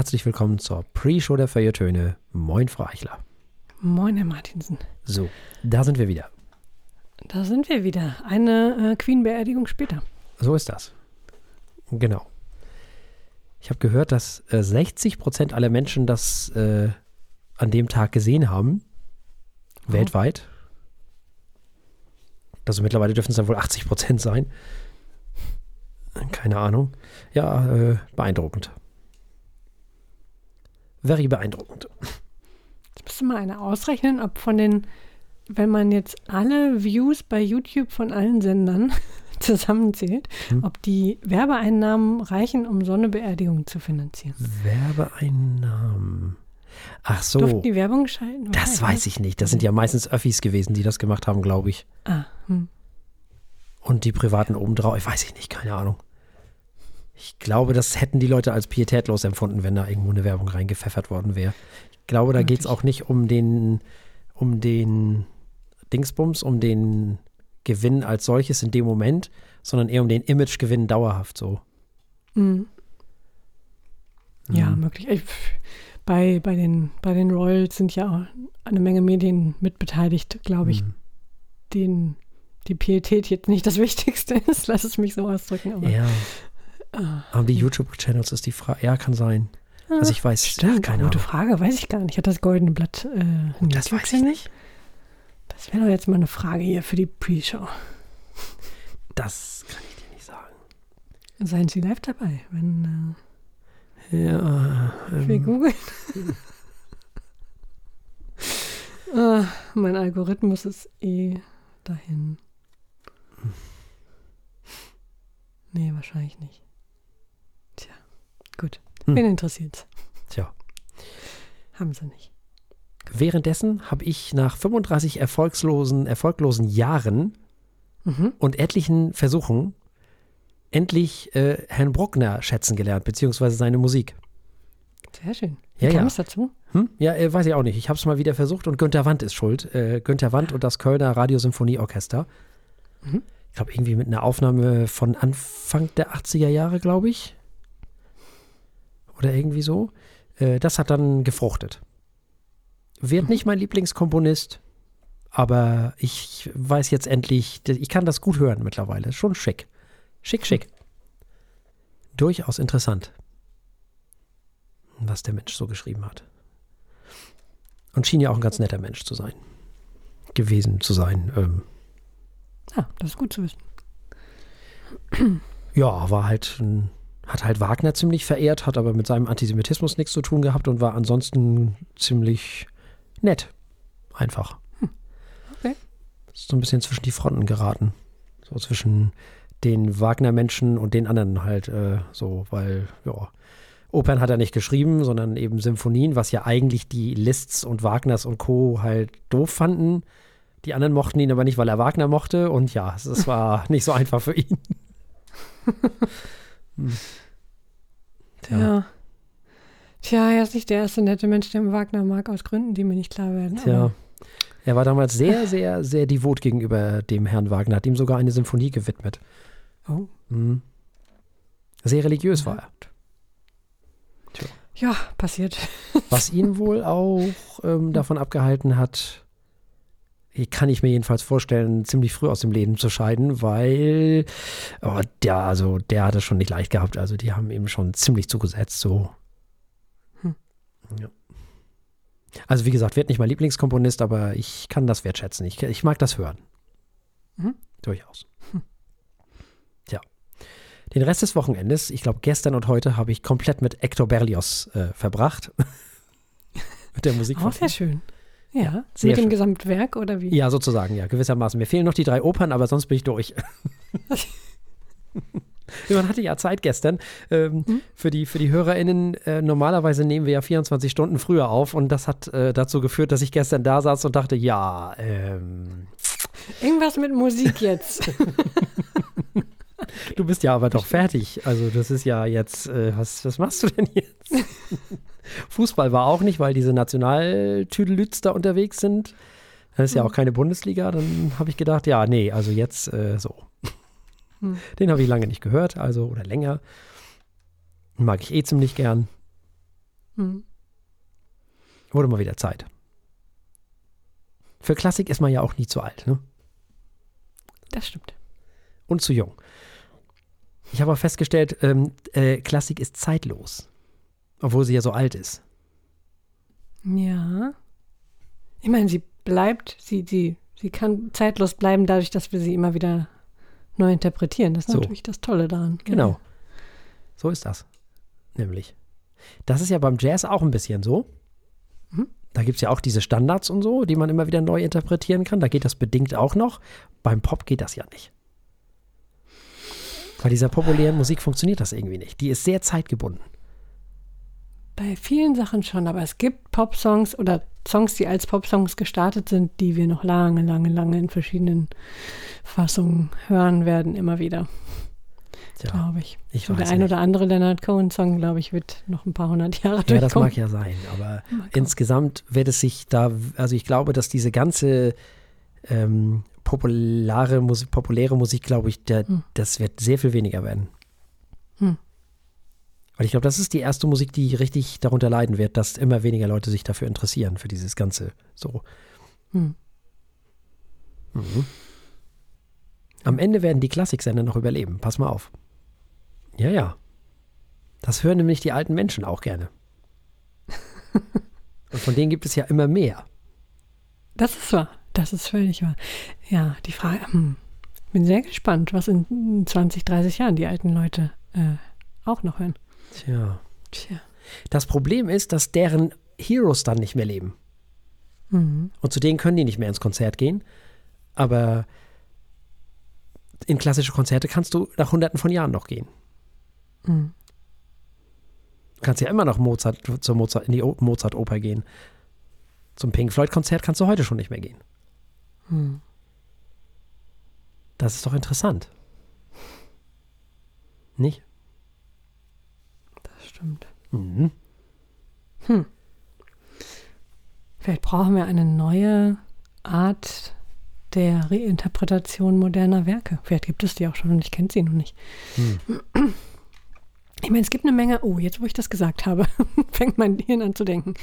herzlich willkommen zur Pre-Show der Feuilletöne. Moin, Frau Eichler. Moin, Herr Martinsen. So, da sind wir wieder. Da sind wir wieder. Eine äh, Queen-Beerdigung später. So ist das. Genau. Ich habe gehört, dass äh, 60 Prozent aller Menschen das äh, an dem Tag gesehen haben. Oh. Weltweit. Also mittlerweile dürfen es dann wohl 80 Prozent sein. Keine Ahnung. Ja, äh, beeindruckend. Very beeindruckend. Jetzt müsste mal einer ausrechnen, ob von den, wenn man jetzt alle Views bei YouTube von allen Sendern zusammenzählt, Hm. ob die Werbeeinnahmen reichen, um so eine Beerdigung zu finanzieren. Werbeeinnahmen. Ach so. Durften die Werbung schalten? Das weiß ich nicht. Das sind ja meistens Öffis gewesen, die das gemacht haben, glaube ich. Ah, hm. Und die privaten obendrauf. Ich weiß ich nicht, keine Ahnung. Ich glaube, das hätten die Leute als pietätlos empfunden, wenn da irgendwo eine Werbung reingepfeffert worden wäre. Ich glaube, da geht es auch nicht um den, um den Dingsbums, um den Gewinn als solches in dem Moment, sondern eher um den Imagegewinn dauerhaft so. Hm. Ja, Mhm. möglich. Ich, bei, bei, den, bei den Royals sind ja eine Menge Medien mitbeteiligt, glaube ich, Mhm. denen die Pietät jetzt nicht das Wichtigste ist. Lass es mich so ausdrücken. Aber, Ja. Ah. Haben die YouTube-Channels ist die Frage. Ja, kann sein. Also ich weiß, Stimmt, keine gute Ahnung. Frage, weiß ich gar nicht. Hat das Goldene Blatt äh, einen Das weiß ich nicht. Das wäre doch jetzt mal eine Frage hier für die Pre-Show. Das kann ich dir nicht sagen. Seien Sie live dabei, wenn Ja, äh, wir ähm, googeln. ah, mein Algorithmus ist eh dahin. Nee, wahrscheinlich nicht. Gut. Hm. Wen interessiert's? tja. Haben sie nicht. Währenddessen habe ich nach 35 erfolgslosen, erfolglosen Jahren Mhm. und etlichen Versuchen endlich äh, Herrn Bruckner schätzen gelernt, beziehungsweise seine Musik. Sehr schön. Wie Ja, kam ja. es dazu? Hm? Ja, äh, weiß ich auch nicht. Ich habe es mal wieder versucht und Günter Wandt ist schuld. Äh, Günter Wandt und das Kölner Radiosymphonieorchester. Mhm. Ich glaube, irgendwie mit einer Aufnahme von Anfang der 80er Jahre, glaube ich. Oder irgendwie so. Äh, das hat dann gefruchtet. Wird nicht mein Lieblingskomponist, aber ich weiß jetzt endlich, ich kann das gut hören mittlerweile. Schon schick. Schick, schick. Durchaus interessant, was der Mensch so geschrieben hat. Und schien ja auch ein ganz netter Mensch zu sein. Gewesen zu sein. Ähm, Ah, das ist gut zu wissen. ja, war halt ein, hat halt Wagner ziemlich verehrt, hat aber mit seinem Antisemitismus nichts zu tun gehabt und war ansonsten ziemlich nett. Einfach. Okay. Ist so ein bisschen zwischen die Fronten geraten. So zwischen den Wagner-Menschen und den anderen halt äh, so, weil, ja, Opern hat er nicht geschrieben, sondern eben Symphonien, was ja eigentlich die Liszt's und Wagners und Co. halt doof fanden. Die anderen mochten ihn aber nicht, weil er Wagner mochte. Und ja, es war nicht so einfach für ihn. Hm. Tja. Ja. Tja, er ist nicht der erste nette Mensch, der Wagner mag, aus Gründen, die mir nicht klar werden. Tja. Er war damals sehr, sehr, sehr devot gegenüber dem Herrn Wagner, hat ihm sogar eine Symphonie gewidmet. Oh. Mhm. Sehr religiös war er. Ja, passiert. Was ihn wohl auch ähm, davon abgehalten hat, kann ich mir jedenfalls vorstellen, ziemlich früh aus dem Leben zu scheiden, weil oh, der, also der hat es schon nicht leicht gehabt. Also die haben ihm schon ziemlich zugesetzt, so. Hm. Ja. Also wie gesagt, wird nicht mein Lieblingskomponist, aber ich kann das wertschätzen. Ich, ich mag das hören. Mhm. Durchaus. Tja. Den Rest des Wochenendes, ich glaube gestern und heute, habe ich komplett mit Hector Berlioz äh, verbracht. mit der Musik. Auch von sehr schön. Ja, sehr mit dem schön. Gesamtwerk oder wie? Ja, sozusagen, ja, gewissermaßen. Mir fehlen noch die drei Opern, aber sonst bin ich durch. Man hatte ja Zeit gestern. Ähm, Hm? für, die, für die HörerInnen, äh, normalerweise nehmen wir ja 24 Stunden früher auf und das hat äh, dazu geführt, dass ich gestern da saß und dachte, ja, ähm, Irgendwas mit Musik jetzt. du bist ja aber doch fertig. Also das ist ja jetzt, äh, was, was machst du denn jetzt? Fußball war auch nicht, weil diese Nationaltüdelüts da unterwegs sind. Das ist ja auch keine Bundesliga. Dann habe ich gedacht, ja, nee, also jetzt äh, so. Hm. Den habe ich lange nicht gehört, also oder länger. Mag ich eh ziemlich gern. Hm. Wurde mal wieder Zeit. Für Klassik ist man ja auch nie zu alt, ne? Das stimmt. Und zu jung. Ich habe auch festgestellt, ähm, äh, Klassik ist zeitlos. Obwohl sie ja so alt ist. Ja. Ich meine, sie bleibt, sie, sie, sie kann zeitlos bleiben, dadurch, dass wir sie immer wieder neu interpretieren. Das ist So. natürlich das Tolle daran. Genau. So ist das. Nämlich. Das ist ja beim Jazz auch ein bisschen so. Mhm. Da gibt es ja auch diese Standards und so, die man immer wieder neu interpretieren kann. Da geht das bedingt auch noch. Beim Pop geht das ja nicht. Bei dieser populären Musik funktioniert das irgendwie nicht. Die ist sehr zeitgebunden. Bei vielen Sachen schon, aber es gibt Popsongs oder Songs, die als Popsongs gestartet sind, die wir noch lange, lange, lange in verschiedenen Fassungen hören werden, immer wieder, Tja, glaube ich. ich So der ein nicht. oder andere Leonard Cohen-Song, glaube ich, wird noch ein paar hundert Jahre Ja, das durchkommen. mag ja sein, aber gucken. insgesamt wird es sich da, also ich glaube, dass diese ganze ähm, populäre Musik, populäre Musik, glaube ich, der, Hm. das wird sehr viel weniger werden. Hm. Weil ich glaube, das ist die erste Musik, die richtig darunter leiden wird, dass immer weniger Leute sich dafür interessieren, für dieses Ganze so. Hm. Mhm. Am Ende werden die Klassiksender noch überleben. Pass mal auf. Ja, ja. Das hören nämlich die alten Menschen auch gerne. Und von denen gibt es ja immer mehr. Das ist wahr. Das ist völlig wahr. Ja, die Frage, hm, bin sehr gespannt, was in 20, 30 Jahren die alten Leute äh, auch noch hören. Tja. Tja. Das Problem ist, dass deren Heroes dann nicht mehr leben. Mhm. Und zu denen können die nicht mehr ins Konzert gehen. Aber in klassische Konzerte kannst du nach hunderten von Jahren noch gehen. Mhm. Du kannst ja immer noch Mozart, zur Mozart, in die Mozart-Oper gehen. Zum Pink Floyd-Konzert kannst du heute schon nicht mehr gehen. Mhm. Das ist doch interessant. Nicht? Stimmt. Mhm. Vielleicht brauchen wir eine neue Art der Reinterpretation moderner Werke. Vielleicht gibt es die auch schon und ich kenne sie noch nicht. Hm. Ich meine, es gibt eine Menge, oh, jetzt wo ich das gesagt habe, fängt mein Hirn an zu denken.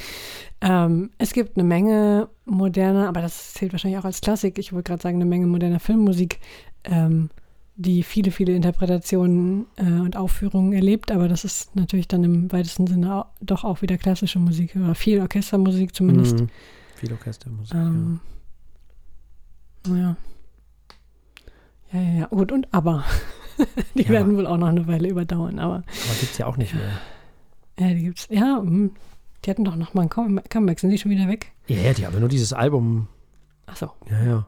Ähm, es gibt eine Menge moderner, aber das zählt wahrscheinlich auch als Klassik, ich wollte gerade sagen, eine Menge moderner Filmmusik, ähm, die viele, viele Interpretationen äh, und Aufführungen erlebt, aber das ist natürlich dann im weitesten Sinne auch, doch auch wieder klassische Musik oder viel Orchestermusik zumindest. Mhm. Viel Orchestermusik. Ähm, Naja. Ja, ja, ja. Gut, und aber. die Ja. werden wohl auch noch eine Weile überdauern, aber ja. Aber gibt es ja auch nicht mehr. ja, die gibt's. Ja, hm, die hatten doch noch mal ein Come- Comeback. Sind die schon wieder weg? Ja, ja, die haben ja nur dieses Album. Achso, Ja, ja.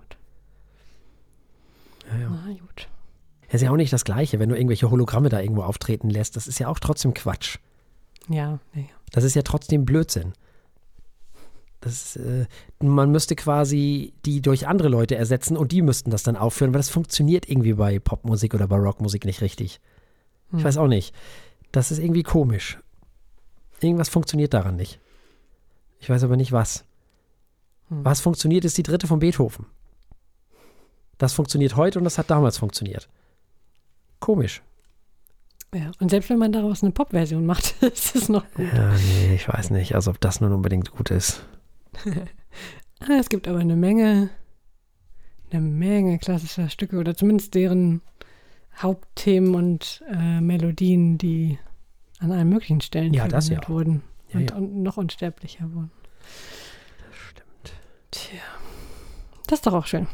Ja, ja. na gut. Das ist ja auch nicht das Gleiche, wenn du irgendwelche Hologramme da irgendwo auftreten lässt. Das ist ja auch trotzdem Quatsch. Ja, ja. Das ist ja trotzdem Blödsinn. Das, äh, man müsste quasi die durch andere Leute ersetzen und die müssten das dann aufführen, weil das funktioniert irgendwie bei Popmusik oder bei Rockmusik nicht richtig. Ich Hm. weiß auch nicht. Das ist irgendwie komisch. Irgendwas funktioniert daran nicht. Ich weiß aber nicht was. Hm. Was funktioniert, ist die dritte von Beethoven. Das funktioniert heute und das hat damals funktioniert. Komisch. Ja, und selbst wenn man daraus eine Pop-Version macht, ist es noch gut. Ja, nee, ich weiß nicht, also ob das nun unbedingt gut ist. Ah, Es gibt aber eine Menge, eine Menge klassischer Stücke oder zumindest deren Hauptthemen und äh, Melodien, die an allen möglichen Stellen Ja, das verwendet ja. wurden Ja, und, ja. und noch unsterblicher wurden. Das stimmt. Tja, das ist doch auch schön.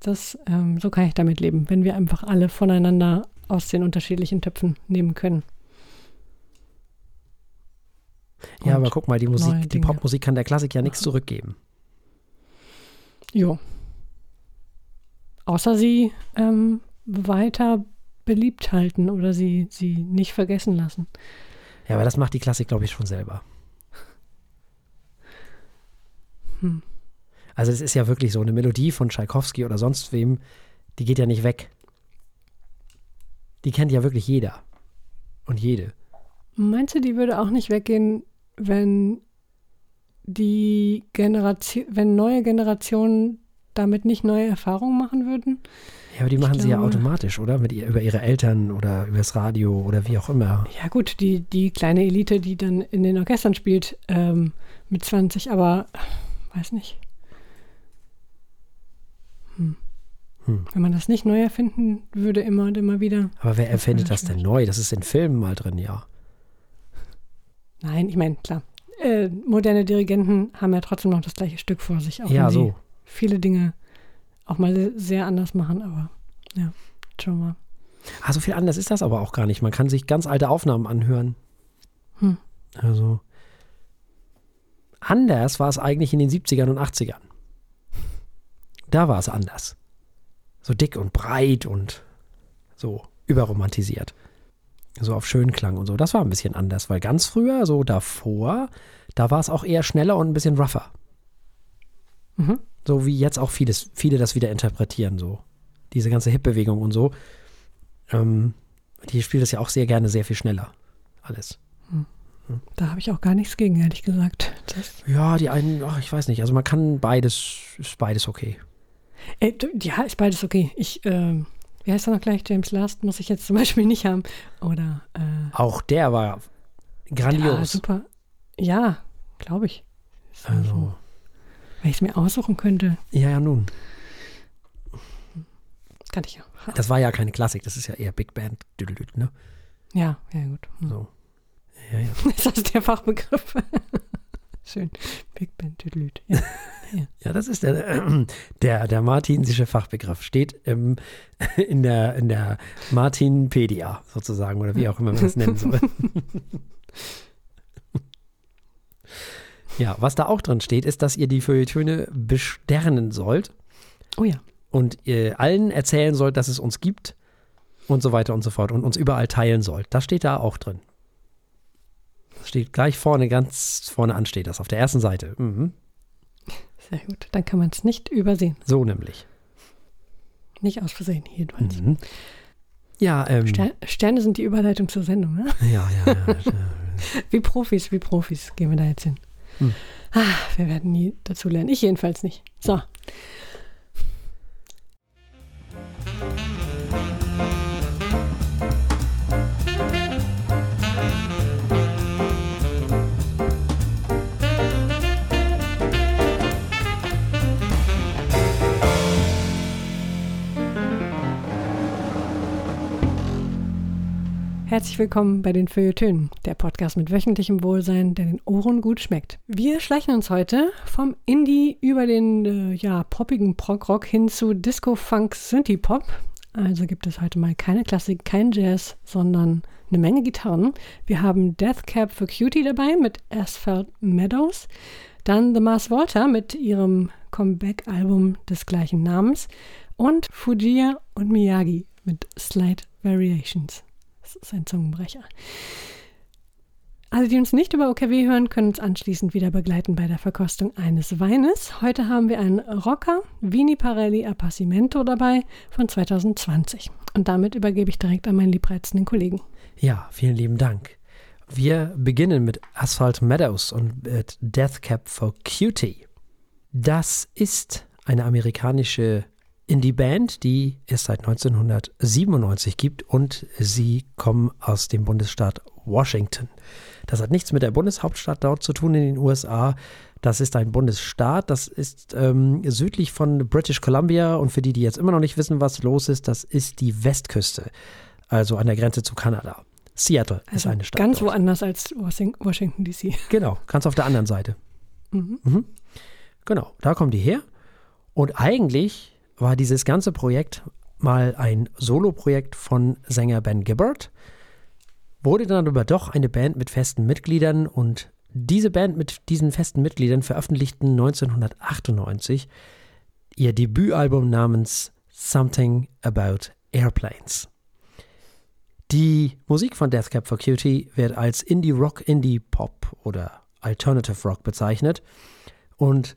Das, ähm, so kann ich damit leben, wenn wir einfach alle voneinander aus den unterschiedlichen Töpfen nehmen können. Ja, aber guck mal, die Musik, die. Popmusik kann der Klassik ja nichts zurückgeben. Jo. Außer sie ähm, weiter beliebt halten oder sie, sie nicht vergessen lassen. Ja, aber das macht die Klassik, glaube ich, schon selber. Hm. Also es ist ja wirklich so, eine Melodie von Tschaikowski oder sonst wem, die geht ja nicht weg. Die kennt ja wirklich jeder. Und jede. Meinst du, die würde auch nicht weggehen, wenn die Generation, wenn neue Generationen damit nicht neue Erfahrungen machen würden. Ja, aber die Ich machen sie ja glaube- automatisch, oder? Mit ihr, über ihre Eltern oder übers Radio oder wie auch immer. Ja gut, die, die kleine Elite, die dann in den Orchestern spielt, ähm, mit 20, aber weiß nicht. Hm. Hm. Wenn man das nicht neu erfinden würde, immer und immer wieder. Aber wer erfindet das denn neu? Das ist in Filmen mal drin, ja. Nein, ich meine, klar. Äh, moderne Dirigenten haben ja trotzdem noch das gleiche Stück vor sich. Auch ja, so. viele Dinge auch mal sehr anders machen, aber ja, schon mal. Ah, so viel anders ist das aber auch gar nicht. Man kann sich ganz alte Aufnahmen anhören. Hm. Also. Anders war es eigentlich in den 70ern und 80ern. Da war es anders. So dick und breit und so überromantisiert. So auf Schönklang und so. Das war ein bisschen anders, weil ganz früher, so davor, da war es auch eher schneller und ein bisschen rougher. Mhm. So wie jetzt auch vieles, viele das wieder interpretieren, so. Diese ganze Hip-Bewegung und so. Ähm, die spielt das ja auch sehr gerne sehr viel schneller. Alles. Da habe ich auch gar nichts gegen, ehrlich gesagt. Das, Ja, die einen, ach, ich weiß nicht. Also man kann beides, ist beides okay. Äh, ja, ist beides okay. Ich, ähm, wie heißt er noch gleich? James Last muss ich jetzt zum Beispiel nicht haben. Oder, äh, Auch der war grandios. super. Ja, glaube ich. So- also, Wenn ich es mir aussuchen könnte, ja, ja, nun. kann ich ja. Das war ja keine Klassik, das ist ja eher Big Band. Ne? Ja, ja, gut. Hm. So. Ja, ja. Ist das der Fachbegriff? Schön. Big Band Tüdelüt. Ja. Ja, das ist der, äh, der, der martinsische Fachbegriff. Steht im, in, der, in der Martinpedia sozusagen oder wie auch immer man das nennen soll. ja, was da auch drin steht, ist, dass ihr die Feuilletöne besternen sollt Oh ja. und ihr allen erzählen sollt, dass es uns gibt und so weiter und so fort und uns überall teilen sollt. Das steht da auch drin. Steht gleich vorne, ganz vorne an steht das, auf der ersten Seite. Mhm. Sehr gut. Dann kann man es nicht übersehen. So nämlich. Nicht aus Versehen, jedenfalls. Mhm. Ja, ähm, Ster Sterne sind die Überleitung zur Sendung, ne? ja, ja, ja. Wie Profis, wie Profis gehen wir da jetzt hin. Hm. Ah, wir werden nie dazu lernen. Ich jedenfalls nicht. So. Herzlich willkommen bei den Feuilletönen, der Podcast mit wöchentlichem Wohlsein, der den Ohren gut schmeckt. Wir schleichen uns heute vom Indie über den äh, ja, poppigen Prog-Rock hin zu Disco-Funk Synthie-Pop. Also gibt es heute mal keine Klassik, kein Jazz, sondern eine Menge Gitarren. Wir haben Death Cab for Cutie dabei mit Asphalt Meadows. Dann The Mars Volta mit ihrem Comeback-Album des gleichen Namens. Und Fujia und Miyagi mit Slight Variations. Das ist ein Zungenbrecher. Alle, die uns nicht über OKW hören, können uns anschließend wieder begleiten bei der Verkostung eines Weines. Heute haben wir einen Rocker, Vini Parelli Appassimento dabei von 2020. Und damit übergebe ich direkt an meinen liebreizenden Kollegen. ja, vielen lieben Dank. Wir beginnen mit Asphalt Meadows und mit Death Cab for Cutie. Das ist eine amerikanische Indie-Band, die es seit 1997 gibt und sie kommen aus dem Bundesstaat Washington. Das hat nichts mit der Bundeshauptstadt dort zu tun in den USA. Das ist ein Bundesstaat, das ist ähm, südlich von British Columbia und für die, die jetzt immer noch nicht wissen, was los ist, das ist die Westküste, also an der Grenze zu Kanada. Seattle ist eine Stadt. Also ganz dort. woanders als Washing- Washington DC. Genau, ganz auf der anderen Seite. Mhm. Mhm. Genau, da kommen die her. Und eigentlich war dieses ganze Projekt mal ein Soloprojekt von Sänger Ben Gibbard, wurde dann aber doch eine Band mit festen Mitgliedern und diese Band mit diesen festen Mitgliedern veröffentlichten 1998 ihr Debütalbum namens Something About Airplanes. Die Musik von Death Cab for Cutie wird als Indie Rock, Indie Pop oder Alternative Rock bezeichnet. Und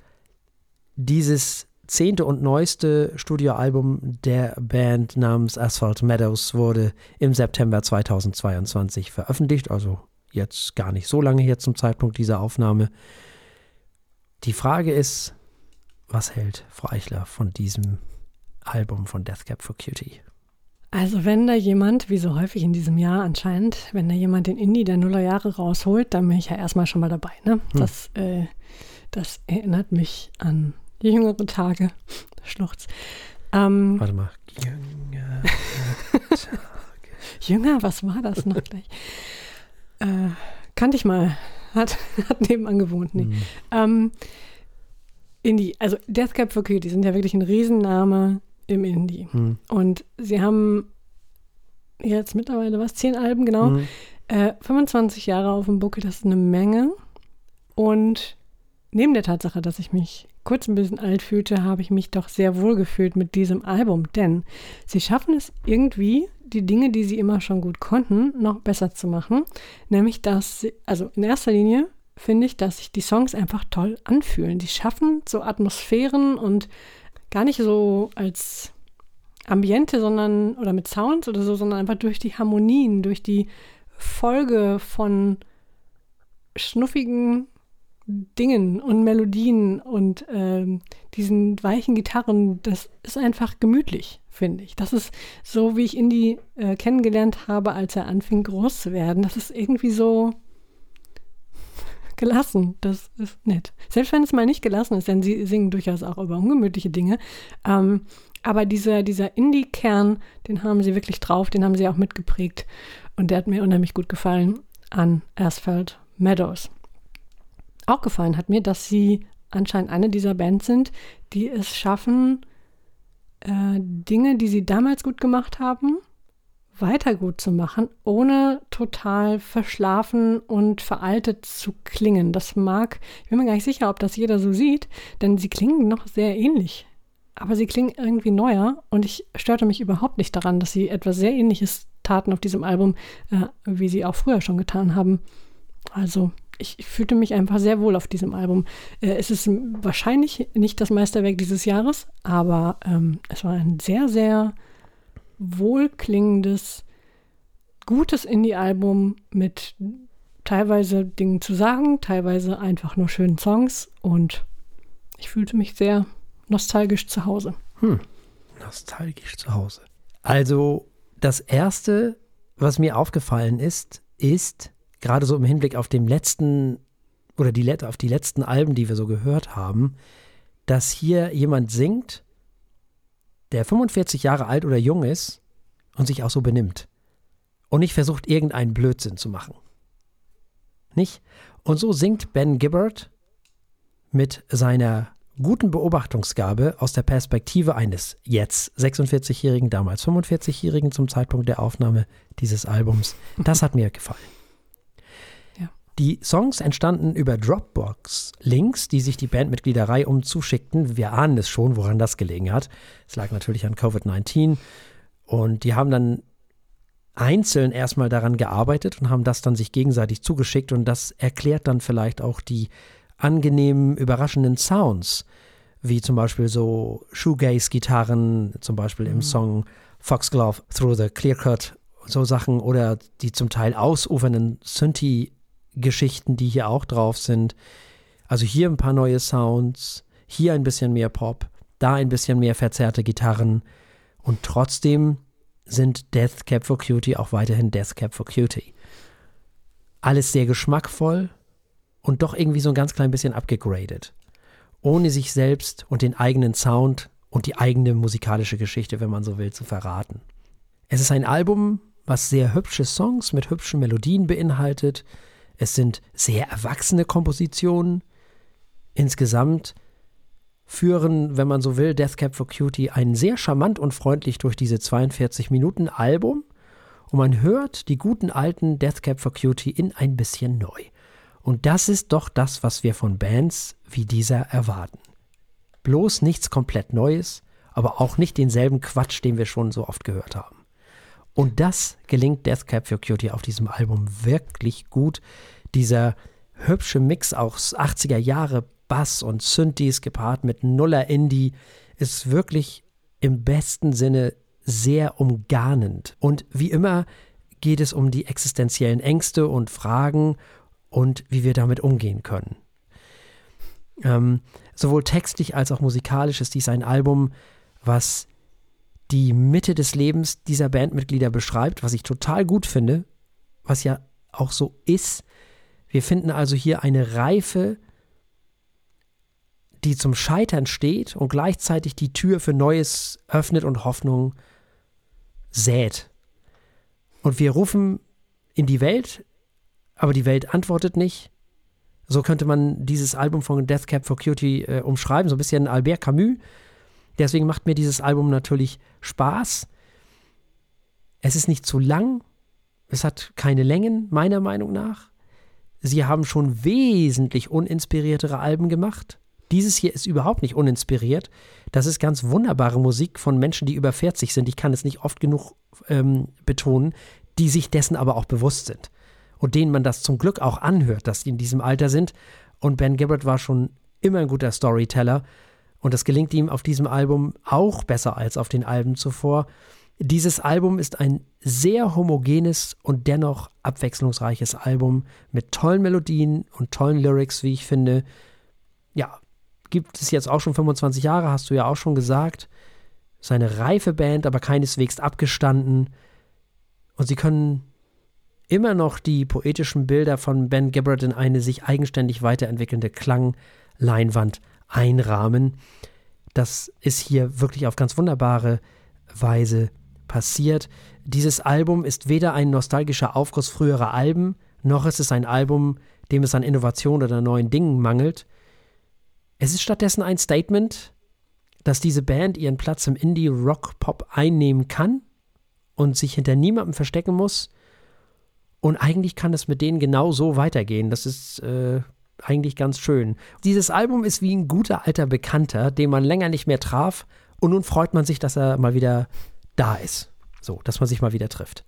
dieses zehnte und neueste Studioalbum der Band namens Asphalt Meadows wurde im September 2022 veröffentlicht, also jetzt gar nicht so lange her zum Zeitpunkt dieser Aufnahme. Die Frage ist, was hält Frau Eichler von diesem Album von Death Cab for Cutie? Also wenn da jemand, wie so häufig in diesem Jahr anscheinend, wenn da jemand den Indie der Nullerjahre rausholt, dann bin ich ja erstmal schon mal dabei. Ne? Hm. Das, äh, das erinnert mich an jüngere Tage. Schluchz. Ähm, Warte mal. Jüngere Tage. Jünger, was war das noch gleich? Äh, kannte ich mal. Hat, hat nebenan gewohnt. Nee. Hm. Ähm, Indie, also Death Cab for Cutie sind ja wirklich ein Riesenname im Indie. Hm. Und sie haben jetzt mittlerweile was, zehn Alben, genau. Hm. Äh, 25 Jahre auf dem Buckel, das ist eine Menge. Und neben der Tatsache, dass ich mich kurz ein bisschen alt fühlte, habe ich mich doch sehr wohl gefühlt mit diesem Album. Denn sie schaffen es irgendwie, die Dinge, die sie immer schon gut konnten, noch besser zu machen. Nämlich, dass, sie, also in erster Linie finde ich, dass sich die Songs einfach toll anfühlen. Die schaffen so Atmosphären und gar nicht so als Ambiente, sondern oder mit Sounds oder so, sondern einfach durch die Harmonien, durch die Folge von schnuffigen Dingen und Melodien und ähm, diesen weichen Gitarren, das ist einfach gemütlich, finde ich. Das ist so, wie ich Indie äh, kennengelernt habe, als er anfing groß zu werden. Das ist irgendwie so, gelassen. Das ist nett. Selbst wenn es mal nicht gelassen ist, denn sie singen durchaus auch über ungemütliche Dinge. Ähm, aber dieser, dieser Indie-Kern, den haben sie wirklich drauf, den haben sie auch mitgeprägt. Und der hat mir unheimlich gut gefallen an Asphalt Meadows. Auch gefallen hat mir, dass sie anscheinend eine dieser Bands sind, die es schaffen, äh, Dinge, die sie damals gut gemacht haben, weiter gut zu machen, ohne total verschlafen und veraltet zu klingen. Das mag, ich bin mir gar nicht sicher, ob das jeder so sieht, denn sie klingen noch sehr ähnlich. Aber sie klingen irgendwie neuer und ich störte mich überhaupt nicht daran, dass sie etwas sehr Ähnliches taten auf diesem Album, äh, wie sie auch früher schon getan haben. Also ich, ich fühlte mich einfach sehr wohl auf diesem Album. Äh, es ist wahrscheinlich nicht das Meisterwerk dieses Jahres, aber ähm, es war ein sehr, sehr wohlklingendes, gutes Indie-Album mit teilweise Dingen zu sagen, teilweise einfach nur schönen Songs und ich fühlte mich sehr nostalgisch zu Hause. Hm. Nostalgisch zu Hause. Also das Erste, was mir aufgefallen ist, ist, gerade so im Hinblick auf den letzten oder die, auf die letzten Alben, die wir so gehört haben, dass hier jemand singt, der 45 Jahre alt oder jung ist und sich auch so benimmt und nicht versucht, irgendeinen Blödsinn zu machen. Nicht? Und so singt Ben Gibbard mit seiner guten Beobachtungsgabe aus der Perspektive eines jetzt 46-Jährigen, damals 45-Jährigen zum Zeitpunkt der Aufnahme dieses Albums. Das hat mir gefallen. Die Songs entstanden über Dropbox-Links, die sich die Bandmitglieder reihum zuschickten. Wir ahnen es schon, woran das gelegen hat. Es lag natürlich an Covid-19. Und die haben dann einzeln erstmal daran gearbeitet und haben das dann sich gegenseitig zugeschickt. Und das erklärt dann vielleicht auch die angenehmen, überraschenden Sounds, wie zum Beispiel so Shoegaze-Gitarren, zum Beispiel im mhm. Song Foxglove Through the Clear Cut, so Sachen, oder die zum Teil ausufernden Synthi- Geschichten, die hier auch drauf sind. Also hier ein paar neue Sounds, hier ein bisschen mehr Pop, da ein bisschen mehr verzerrte Gitarren und trotzdem sind Death Cap for Cutie auch weiterhin Death Cap for Cutie. Alles sehr geschmackvoll und doch irgendwie so ein ganz klein bisschen abgegradet. Ohne sich selbst und den eigenen Sound und die eigene musikalische Geschichte, wenn man so will, zu verraten. Es ist ein Album, was sehr hübsche Songs mit hübschen Melodien beinhaltet, es sind sehr erwachsene Kompositionen. Insgesamt führen, wenn man so will, Death Cap for Cutie einen sehr charmant und freundlich durch diese 42 Minuten Album und man hört die guten alten Death Cap for Cutie in ein bisschen neu. Und das ist doch das, was wir von Bands wie dieser erwarten. Bloß nichts komplett Neues, aber auch nicht denselben Quatsch, den wir schon so oft gehört haben. Und das gelingt Death Cap for Cutie auf diesem Album wirklich gut dieser hübsche Mix aus 80er Jahre Bass und Synthes gepaart mit Nuller Indie ist wirklich im besten Sinne sehr umgarnend. Und wie immer geht es um die existenziellen Ängste und Fragen und wie wir damit umgehen können. Ähm, sowohl textlich als auch musikalisch ist dies ein Album, was die Mitte des Lebens dieser Bandmitglieder beschreibt, was ich total gut finde, was ja auch so ist. Wir finden also hier eine Reife, die zum Scheitern steht und gleichzeitig die Tür für Neues öffnet und Hoffnung sät. Und wir rufen in die Welt, aber die Welt antwortet nicht. So könnte man dieses Album von Death Cab for Cutie äh, umschreiben, so ein bisschen Albert Camus. Deswegen macht mir dieses Album natürlich Spaß. Es ist nicht zu lang. Es hat keine Längen, meiner Meinung nach. Sie haben schon wesentlich uninspiriertere Alben gemacht. Dieses hier ist überhaupt nicht uninspiriert. Das ist ganz wunderbare Musik von Menschen, die über 40 sind. Ich kann es nicht oft genug ähm, betonen, die sich dessen aber auch bewusst sind. Und denen man das zum Glück auch anhört, dass sie in diesem Alter sind. Und Ben Gibbard war schon immer ein guter Storyteller. Und das gelingt ihm auf diesem Album auch besser als auf den Alben zuvor. Dieses Album ist ein sehr homogenes und dennoch abwechslungsreiches Album mit tollen Melodien und tollen Lyrics, wie ich finde. Ja, gibt es jetzt auch schon 25 Jahre, hast du ja auch schon gesagt. Seine reife Band, aber keineswegs abgestanden. Und sie können immer noch die poetischen Bilder von Ben Gibbard in eine sich eigenständig weiterentwickelnde Klangleinwand einrahmen. Das ist hier wirklich auf ganz wunderbare Weise passiert. Dieses Album ist weder ein nostalgischer Aufguss früherer Alben, noch ist es ein Album, dem es an Innovation oder neuen Dingen mangelt. Es ist stattdessen ein Statement, dass diese Band ihren Platz im Indie-Rock-Pop einnehmen kann und sich hinter niemandem verstecken muss. Und eigentlich kann es mit denen genau so weitergehen. Das ist äh, eigentlich ganz schön. Dieses Album ist wie ein guter alter Bekannter, den man länger nicht mehr traf. Und nun freut man sich, dass er mal wieder da ist. So, dass man sich mal wieder trifft.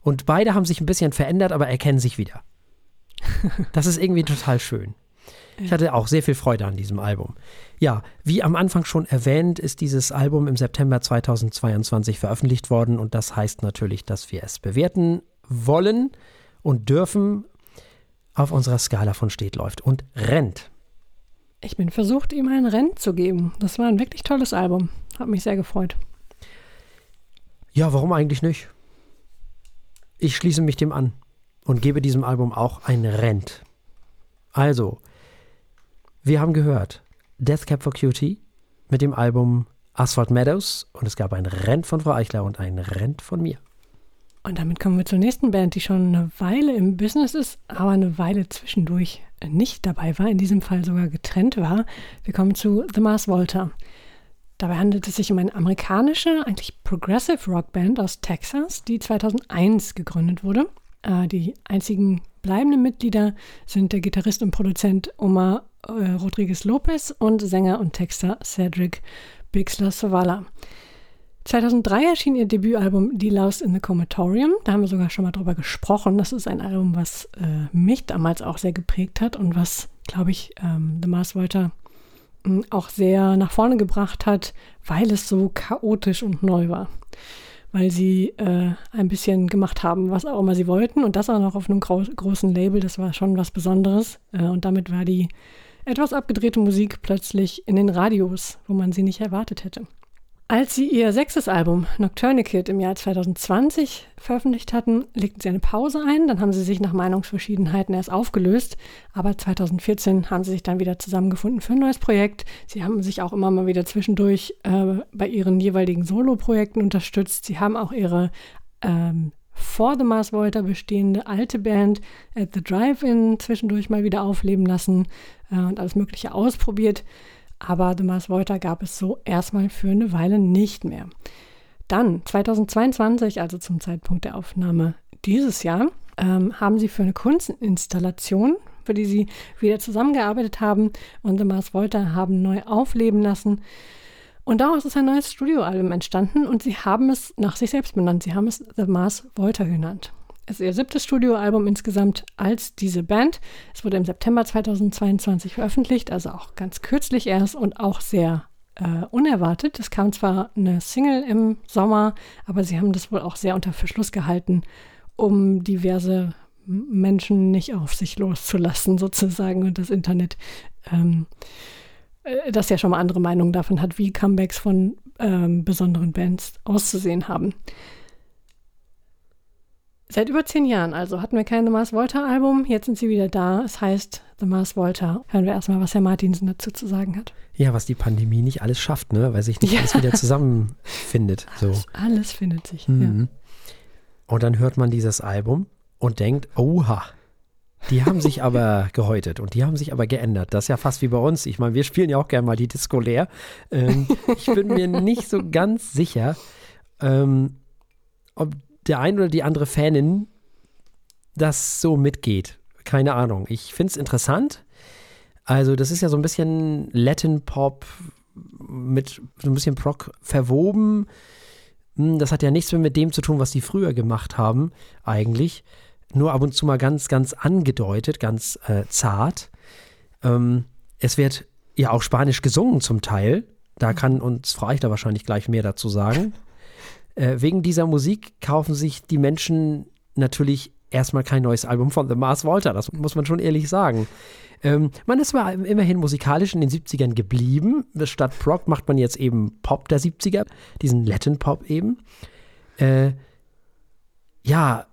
Und beide haben sich ein bisschen verändert, aber erkennen sich wieder. Das ist irgendwie total schön. Ich hatte auch sehr viel Freude an diesem Album. Ja, wie am Anfang schon erwähnt, ist dieses Album im September 2022 veröffentlicht worden und das heißt natürlich, dass wir es bewerten wollen und dürfen auf unserer Skala von steht, läuft und rennt. Ich bin versucht, ihm ein Rennen zu geben. Das war ein wirklich tolles Album. Hat mich sehr gefreut. Ja, warum eigentlich nicht? Ich schließe mich dem an und gebe diesem Album auch ein Rent. Also, wir haben gehört Death Cap for Cutie mit dem Album Asphalt Meadows und es gab ein Rent von Frau Eichler und ein Rent von mir. Und damit kommen wir zur nächsten Band, die schon eine Weile im Business ist, aber eine Weile zwischendurch nicht dabei war, in diesem Fall sogar getrennt war. Wir kommen zu The Mars Volta. Dabei handelt es sich um eine amerikanische, eigentlich Progressive Rock Band aus Texas, die 2001 gegründet wurde. Äh, die einzigen bleibenden Mitglieder sind der Gitarrist und Produzent Omar äh, Rodriguez Lopez und Sänger und Texter Cedric Bixler Savala. 2003 erschien ihr Debütalbum Die Lost in the Comatorium. Da haben wir sogar schon mal drüber gesprochen. Das ist ein Album, was äh, mich damals auch sehr geprägt hat und was, glaube ich, ähm, The Mars Volta hm, auch sehr nach vorne gebracht hat, weil es so chaotisch und neu war weil sie äh, ein bisschen gemacht haben, was auch immer sie wollten. Und das auch noch auf einem gro großen Label, das war schon was Besonderes. Äh, und damit war die etwas abgedrehte Musik plötzlich in den Radios, wo man sie nicht erwartet hätte. Als sie ihr sechstes Album Nocturnicate im Jahr 2020 veröffentlicht hatten, legten sie eine Pause ein. Dann haben sie sich nach Meinungsverschiedenheiten erst aufgelöst. Aber 2014 haben sie sich dann wieder zusammengefunden für ein neues Projekt. Sie haben sich auch immer mal wieder zwischendurch äh, bei ihren jeweiligen Solo-Projekten unterstützt. Sie haben auch ihre ähm, vor The Mars Volta bestehende alte Band at the Drive-In zwischendurch mal wieder aufleben lassen äh, und alles Mögliche ausprobiert aber The Mars Volta gab es so erstmal für eine Weile nicht mehr. Dann 2022, also zum Zeitpunkt der Aufnahme dieses Jahr, ähm, haben sie für eine Kunstinstallation, für die sie wieder zusammengearbeitet haben und The Mars Volta haben neu aufleben lassen. Und daraus ist ein neues Studioalbum entstanden und sie haben es nach sich selbst benannt. Sie haben es The Mars Volta genannt. Es ist ihr siebtes Studioalbum insgesamt als diese Band. Es wurde im September 2022 veröffentlicht, also auch ganz kürzlich erst und auch sehr äh, unerwartet. Es kam zwar eine Single im Sommer, aber sie haben das wohl auch sehr unter Verschluss gehalten, um diverse Menschen nicht auf sich loszulassen, sozusagen, und das Internet, ähm, äh, das ja schon mal andere Meinungen davon hat, wie Comebacks von ähm, besonderen Bands auszusehen haben. Seit über zehn Jahren also hatten wir kein The Mars Volta Album, jetzt sind sie wieder da. Es heißt The Mars Volta. Hören wir erstmal, was Herr Martinsen dazu zu sagen hat. Ja, was die Pandemie nicht alles schafft, ne? weil sich nicht ja. alles wieder zusammenfindet. So. Alles, alles findet sich. Mhm. Ja. Und dann hört man dieses Album und denkt, oha, die haben sich aber gehäutet und die haben sich aber geändert. Das ist ja fast wie bei uns. Ich meine, wir spielen ja auch gerne mal die Disco leer. Ähm, ich bin mir nicht so ganz sicher, ähm, ob der ein oder die andere Fanin das so mitgeht. Keine Ahnung. Ich finde es interessant. Also, das ist ja so ein bisschen Latin Pop mit so ein bisschen Proc verwoben. Hm, das hat ja nichts mehr mit dem zu tun, was die früher gemacht haben, eigentlich. Nur ab und zu mal ganz, ganz angedeutet, ganz äh, zart. Ähm, es wird ja auch Spanisch gesungen zum Teil. Da kann uns Frau Eichler wahrscheinlich gleich mehr dazu sagen. Äh, wegen dieser Musik kaufen sich die Menschen natürlich erstmal kein neues Album von The Mars Volta, das muss man schon ehrlich sagen. Ähm, man ist aber immerhin musikalisch in den 70ern geblieben. Statt Prog macht man jetzt eben Pop der 70er, diesen Latin Pop eben. Äh, ja,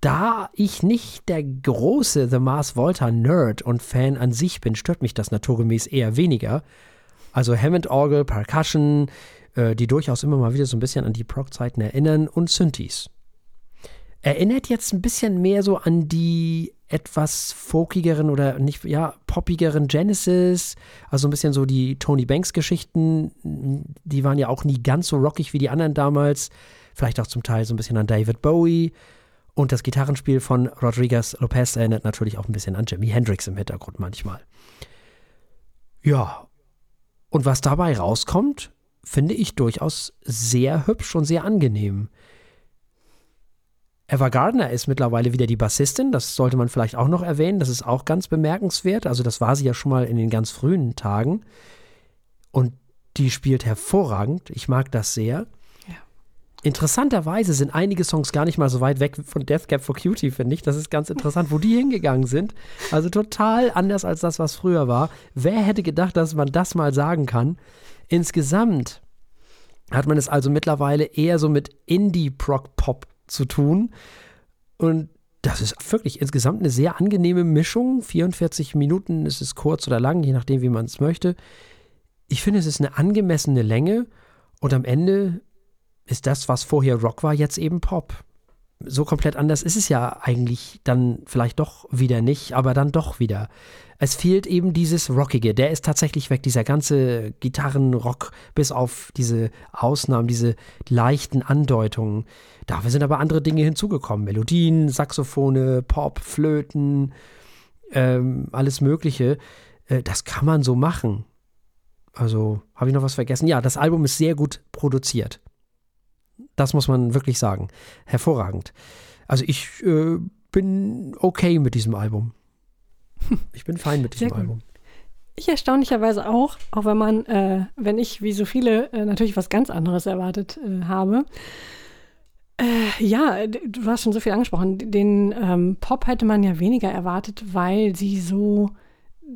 da ich nicht der große The Mars Volta Nerd und Fan an sich bin, stört mich das naturgemäß eher weniger. Also Hammond Orgel, Percussion, äh, die durchaus immer mal wieder so ein bisschen an die Prog-Zeiten erinnern und Synthes. Erinnert jetzt ein bisschen mehr so an die etwas folkigeren oder nicht, ja, poppigeren Genesis, also ein bisschen so die Tony Banks Geschichten, die waren ja auch nie ganz so rockig wie die anderen damals, vielleicht auch zum Teil so ein bisschen an David Bowie und das Gitarrenspiel von Rodriguez Lopez erinnert natürlich auch ein bisschen an Jimi Hendrix im Hintergrund manchmal. Ja, und was dabei rauskommt, finde ich durchaus sehr hübsch und sehr angenehm. Eva Gardner ist mittlerweile wieder die Bassistin, das sollte man vielleicht auch noch erwähnen, das ist auch ganz bemerkenswert. Also, das war sie ja schon mal in den ganz frühen Tagen. Und die spielt hervorragend, ich mag das sehr. Interessanterweise sind einige Songs gar nicht mal so weit weg von Death Cab for Cutie, finde ich. Das ist ganz interessant, wo die hingegangen sind. Also total anders als das, was früher war. Wer hätte gedacht, dass man das mal sagen kann? Insgesamt hat man es also mittlerweile eher so mit Indie-Prog-Pop zu tun. Und das ist wirklich insgesamt eine sehr angenehme Mischung. 44 Minuten ist es kurz oder lang, je nachdem, wie man es möchte. Ich finde, es ist eine angemessene Länge und am Ende ist das, was vorher Rock war, jetzt eben Pop. So komplett anders ist es ja eigentlich dann vielleicht doch wieder nicht, aber dann doch wieder. Es fehlt eben dieses Rockige. Der ist tatsächlich weg, dieser ganze Gitarrenrock, bis auf diese Ausnahmen, diese leichten Andeutungen. Dafür sind aber andere Dinge hinzugekommen. Melodien, Saxophone, Pop, Flöten, ähm, alles Mögliche. Äh, das kann man so machen. Also, habe ich noch was vergessen? Ja, das Album ist sehr gut produziert. Das muss man wirklich sagen. Hervorragend. Also ich äh, bin okay mit diesem Album. Ich bin fein mit diesem Album. Ich erstaunlicherweise auch, auch wenn man, äh, wenn ich wie so viele äh, natürlich was ganz anderes erwartet äh, habe. Äh, ja, du hast schon so viel angesprochen. Den ähm, Pop hätte man ja weniger erwartet, weil sie so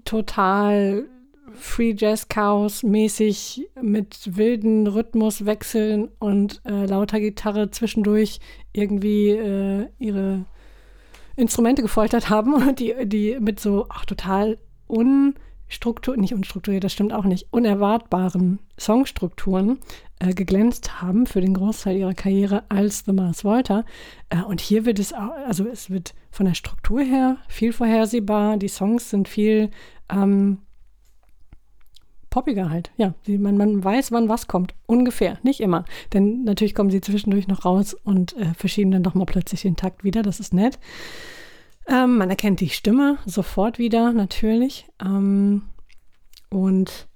total Free Jazz Chaos mäßig mit wilden Rhythmuswechseln und äh, lauter Gitarre zwischendurch irgendwie äh, ihre Instrumente gefoltert haben und die, die mit so ach, total unstrukturiert, nicht unstrukturiert, das stimmt auch nicht, unerwartbaren Songstrukturen äh, geglänzt haben für den Großteil ihrer Karriere als The Mars Volta. Äh, und hier wird es auch, also es wird von der Struktur her viel vorhersehbar, die Songs sind viel ähm, poppiger halt. Ja, man, man weiß, wann was kommt. Ungefähr, nicht immer. Denn natürlich kommen sie zwischendurch noch raus und äh, verschieben dann doch mal plötzlich den Takt wieder. Das ist nett. Ähm, man erkennt die Stimme sofort wieder, natürlich. Ähm, und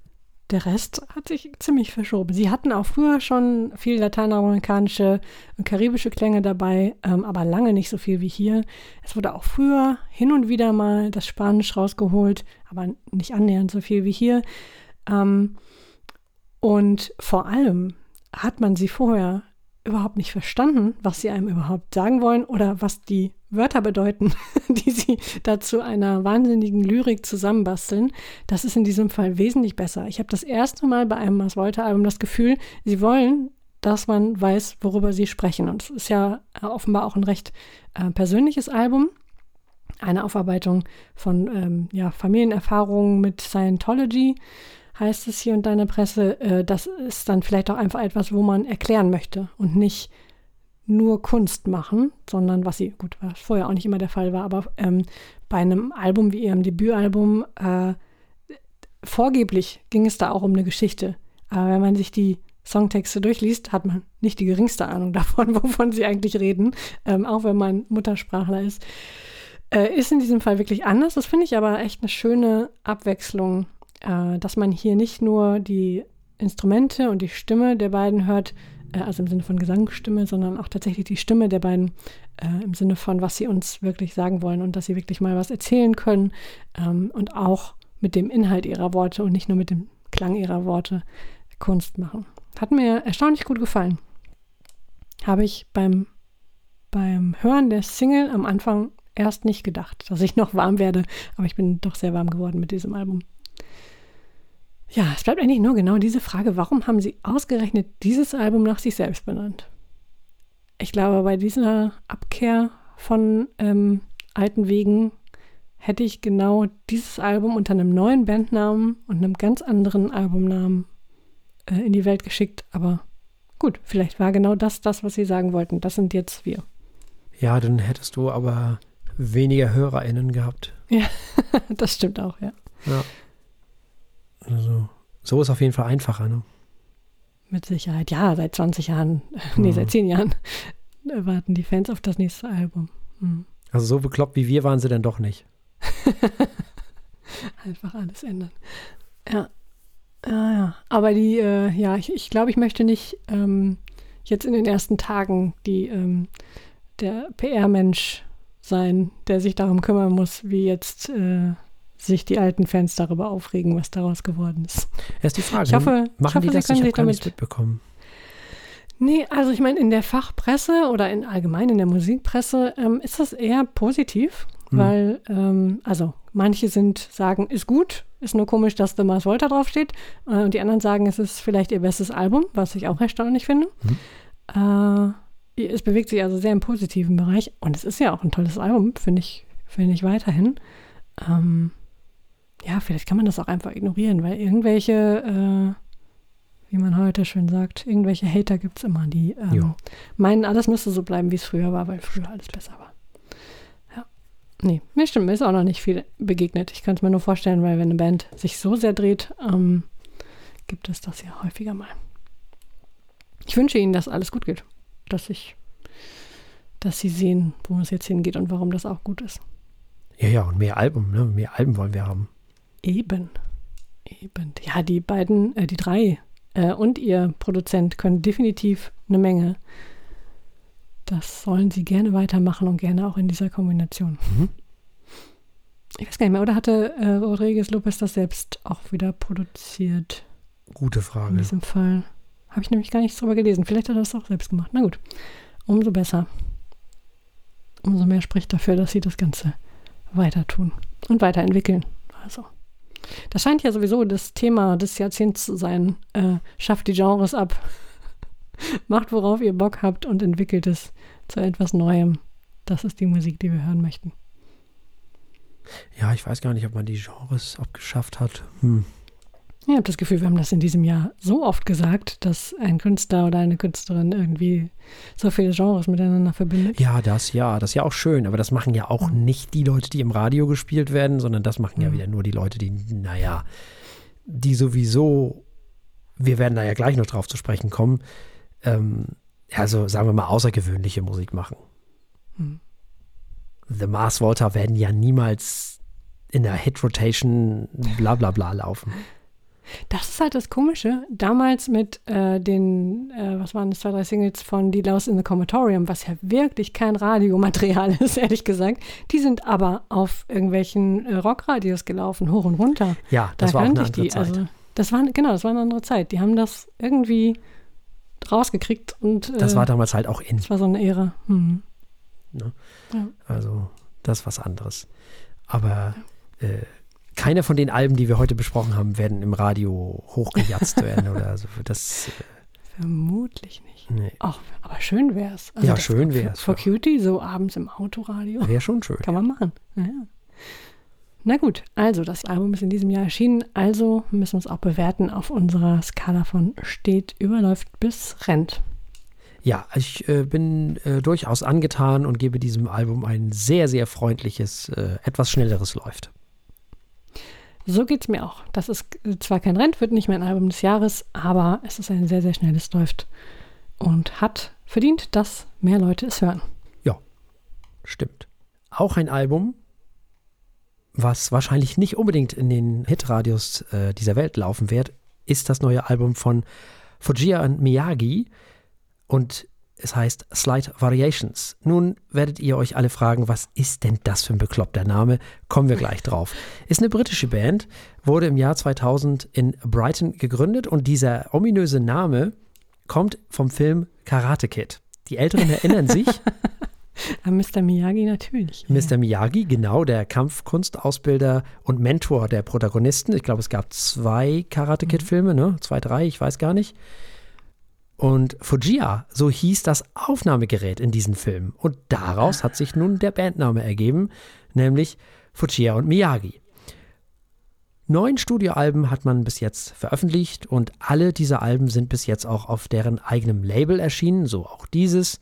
der Rest hat sich ziemlich verschoben. Sie hatten auch früher schon viel lateinamerikanische und karibische Klänge dabei, ähm, aber lange nicht so viel wie hier. Es wurde auch früher hin und wieder mal das Spanisch rausgeholt, aber nicht annähernd so viel wie hier. Ähm, und vor allem hat man sie vorher überhaupt nicht verstanden, was sie einem überhaupt sagen wollen oder was die Wörter bedeuten, die sie dazu einer wahnsinnigen Lyrik zusammenbasteln. Das ist in diesem Fall wesentlich besser. Ich habe das erste Mal bei einem Mars Volta Album das Gefühl, sie wollen, dass man weiß, worüber sie sprechen. Und es ist ja äh, offenbar auch ein recht äh, persönliches Album. Eine Aufarbeitung von ähm, ja, Familienerfahrungen mit Scientology heißt es hier und da in der Presse, äh, das ist dann vielleicht auch einfach etwas, wo man erklären möchte und nicht nur Kunst machen, sondern was sie, gut, was vorher auch nicht immer der Fall war, aber ähm, bei einem Album wie ihrem Debütalbum, äh, vorgeblich ging es da auch um eine Geschichte. Aber wenn man sich die Songtexte durchliest, hat man nicht die geringste Ahnung davon, wovon sie eigentlich reden, ähm, auch wenn man Muttersprachler ist. Äh, ist in diesem Fall wirklich anders. Das finde ich aber echt eine schöne Abwechslung äh, dass man hier nicht nur die Instrumente und die Stimme der beiden hört, äh, also im Sinne von Gesangsstimme, sondern auch tatsächlich die Stimme der beiden äh, im Sinne von, was sie uns wirklich sagen wollen und dass sie wirklich mal was erzählen können ähm, und auch mit dem Inhalt ihrer Worte und nicht nur mit dem Klang ihrer Worte Kunst machen. Hat mir erstaunlich gut gefallen. Habe ich beim, beim Hören der Single am Anfang erst nicht gedacht, dass ich noch warm werde, aber ich bin doch sehr warm geworden mit diesem Album. Ja, es bleibt eigentlich nur genau diese Frage, warum haben sie ausgerechnet dieses Album nach sich selbst benannt? Ich glaube, bei dieser Abkehr von ähm, alten Wegen hätte ich genau dieses Album unter einem neuen Bandnamen und einem ganz anderen Albumnamen äh, in die Welt geschickt. Aber gut, vielleicht war genau das das, was sie sagen wollten. Das sind jetzt wir. Ja, dann hättest du aber weniger HörerInnen gehabt. Ja, das stimmt auch, ja. Ja. Also, so ist auf jeden Fall einfacher, ne? Mit Sicherheit. Ja, seit 20 Jahren, nee, seit 10 Jahren warten die Fans auf das nächste Album. Hm. Also so bekloppt wie wir waren sie dann doch nicht. Einfach alles ändern. Ja. Ja, ja. Aber die, äh, ja, ich, ich glaube, ich möchte nicht ähm, jetzt in den ersten Tagen die, ähm, der PR-Mensch sein, der sich darum kümmern muss, wie jetzt äh, sich die alten Fans darüber aufregen, was daraus geworden ist. Erst die Frage, ich hoffe, machen ich hoffe, die das? Sie können Ich sich damit mitbekommen. Nee, also ich meine, in der Fachpresse oder in allgemein in der Musikpresse ähm, ist das eher positiv, Hm. weil, ähm, also manche sind sagen, ist gut, ist nur komisch, dass The Mars Volta draufsteht. Äh, und die anderen sagen, es ist vielleicht ihr bestes Album, was ich auch erstaunlich finde. Äh, es bewegt sich also sehr im positiven Bereich und es ist ja auch ein tolles Album, finde ich, finde ich weiterhin. Ähm, ja, vielleicht kann man das auch einfach ignorieren, weil irgendwelche, äh, wie man heute schön sagt, irgendwelche Hater gibt es immer, die ähm, meinen, alles müsste so bleiben, wie es früher war, weil früher alles besser war. Ja. Nee, mir stimmt, mir ist auch noch nicht viel begegnet. Ich kann es mir nur vorstellen, weil wenn eine Band sich so sehr dreht, ähm, gibt es das ja häufiger mal. Ich wünsche Ihnen, dass alles gut geht. Dass ich, dass Sie sehen, wo es jetzt hingeht und warum das auch gut ist. Ja, ja, und mehr Alben, ne? Mehr Alben wollen wir haben. Eben. Eben. Ja, die beiden, äh, die drei äh, und ihr Produzent können definitiv eine Menge. Das sollen sie gerne weitermachen und gerne auch in dieser Kombination. Mhm. Ich weiß gar nicht mehr, oder hatte äh, Rodriguez Lopez das selbst auch wieder produziert? Gute In Frage. diesem Fall. Habe ich nämlich gar nichts drüber gelesen. Vielleicht hat er das auch selbst gemacht. Na gut. Umso besser. Umso mehr spricht dafür, dass sie das Ganze weiter tun und weiterentwickeln. Also. Das scheint ja sowieso das Thema des Jahrzehnts zu sein. Äh, schafft die Genres ab. Macht, worauf ihr Bock habt und entwickelt es zu etwas Neuem. Das ist die Musik, die wir hören möchten. Ja, ich weiß gar nicht, ob man die Genres abgeschafft hat. Hm. Ich habe das Gefühl, wir haben das in diesem Jahr so oft gesagt, dass ein Künstler oder eine Künstlerin irgendwie so viele Genres miteinander verbindet. Ja, das ja, das ist ja auch schön, aber das machen ja auch nicht die Leute, die im Radio gespielt werden, sondern das machen ja Mhm. wieder nur die Leute, die, naja, die sowieso, wir werden da ja gleich noch drauf zu sprechen kommen, ähm, also sagen wir mal außergewöhnliche Musik machen. Mhm. The Mars Volta werden ja niemals in der Hit-Rotation bla bla bla laufen. Das ist halt das Komische. Damals mit äh, den, äh, was waren das, zwei, drei Singles von Die Laus in the Comatorium, was ja wirklich kein Radiomaterial ist, ehrlich gesagt. Die sind aber auf irgendwelchen äh, Rockradios gelaufen, hoch und runter. Ja, das da war auch eine andere die. Zeit. Also, das war, genau, das war eine andere Zeit. Die haben das irgendwie rausgekriegt. Und, Das äh, war damals halt auch in. das war so eine Ehre. Hm. Ne? Ja. Also, das ist was anderes. Aber äh, keiner von den Alben, die wir heute besprochen haben, werden im Radio hochgejatzt werden oder so. Das, Vermutlich nicht. äh, nee, Ach, aber schön wär's. Ja, das- schön wär's, For ja. Cutie, so abends im Autoradio. wäre schon schön. Kann man machen. Ja. ja. Na gut, also das Album ist in diesem Jahr erschienen, also müssen wir es auch bewerten auf unserer Skala von steht, überläuft bis rennt. Ja, ich äh, bin äh, durchaus angetan und gebe diesem Album ein sehr, sehr freundliches, äh, etwas schnelleres läuft. So geht es mir auch. Das ist zwar kein Rent, wird nicht mein Album des Jahres, aber es ist ein sehr, sehr schnelles läuft und hat verdient, dass mehr Leute es hören. Stimmt. Auch ein Album, was wahrscheinlich nicht unbedingt in den Hitradios äh, dieser Welt laufen wird, ist das neue Album von Fujia und Miyagi und es heißt Slight Variations. Nun werdet ihr euch alle fragen, was ist denn das für ein bekloppter Name? Kommen wir gleich drauf. Ist eine britische Band, wurde im Jahr 2000 in Brighton gegründet und dieser ominöse Name kommt vom Film Karate Kid. Die Älteren erinnern sich, Aber Mr. Miyagi natürlich. Mr. Miyagi, genau, der Kampfkunstausbilder und Mentor der Protagonisten. Ich glaube, es gab zwei Karate Kid-Filme, ne? Zwei, drei, ich weiß gar nicht. Und Fujia, so hieß das Aufnahmegerät in diesen Filmen. Und daraus hat sich nun der Bandname ergeben, nämlich Fujia und Miyagi. Neun Studioalben hat man bis jetzt veröffentlicht und alle diese Alben sind bis jetzt auch auf deren eigenem Label erschienen, so auch dieses.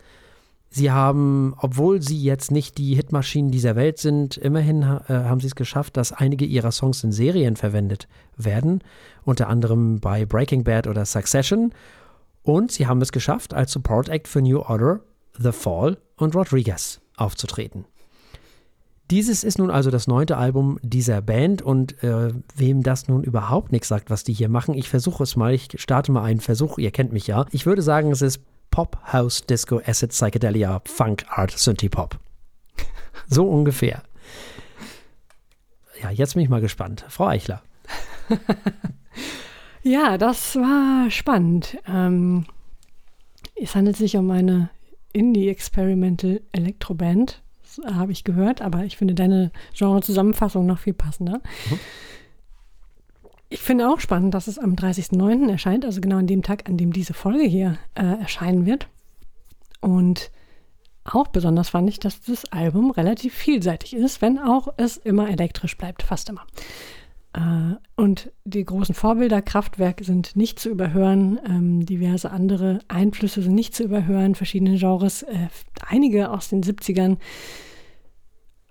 Sie haben, obwohl sie jetzt nicht die Hitmaschinen dieser Welt sind, immerhin äh, haben sie es geschafft, dass einige ihrer Songs in Serien verwendet werden, unter anderem bei Breaking Bad oder Succession. Und sie haben es geschafft, als Support Act für New Order, The Fall und Rodriguez aufzutreten. Dieses ist nun also das neunte Album dieser Band und äh, wem das nun überhaupt nichts sagt, was die hier machen, ich versuche es mal, ich starte mal einen Versuch, ihr kennt mich ja. Ich würde sagen, es ist Pop, House, Disco, Acid, Psychedelia, Funk, Art, Synthie Pop. So ungefähr. Ja, jetzt bin ich mal gespannt. Frau Eichler. Ja, das war spannend. Ähm, es handelt sich um eine Indie-Experimental Elektroband, das habe ich gehört, aber ich finde deine Genre-Zusammenfassung noch viel passender. Ich finde auch spannend, dass es am 30.09. erscheint, also genau an dem Tag, an dem diese Folge hier äh, erscheinen wird. Und auch besonders fand ich, dass das Album relativ vielseitig ist, wenn auch es immer elektrisch bleibt, fast immer. Äh, und die großen Vorbilder, Kraftwerk, sind nicht zu überhören. Ähm, diverse andere Einflüsse sind nicht zu überhören, verschiedene Genres, äh, einige aus den 70ern.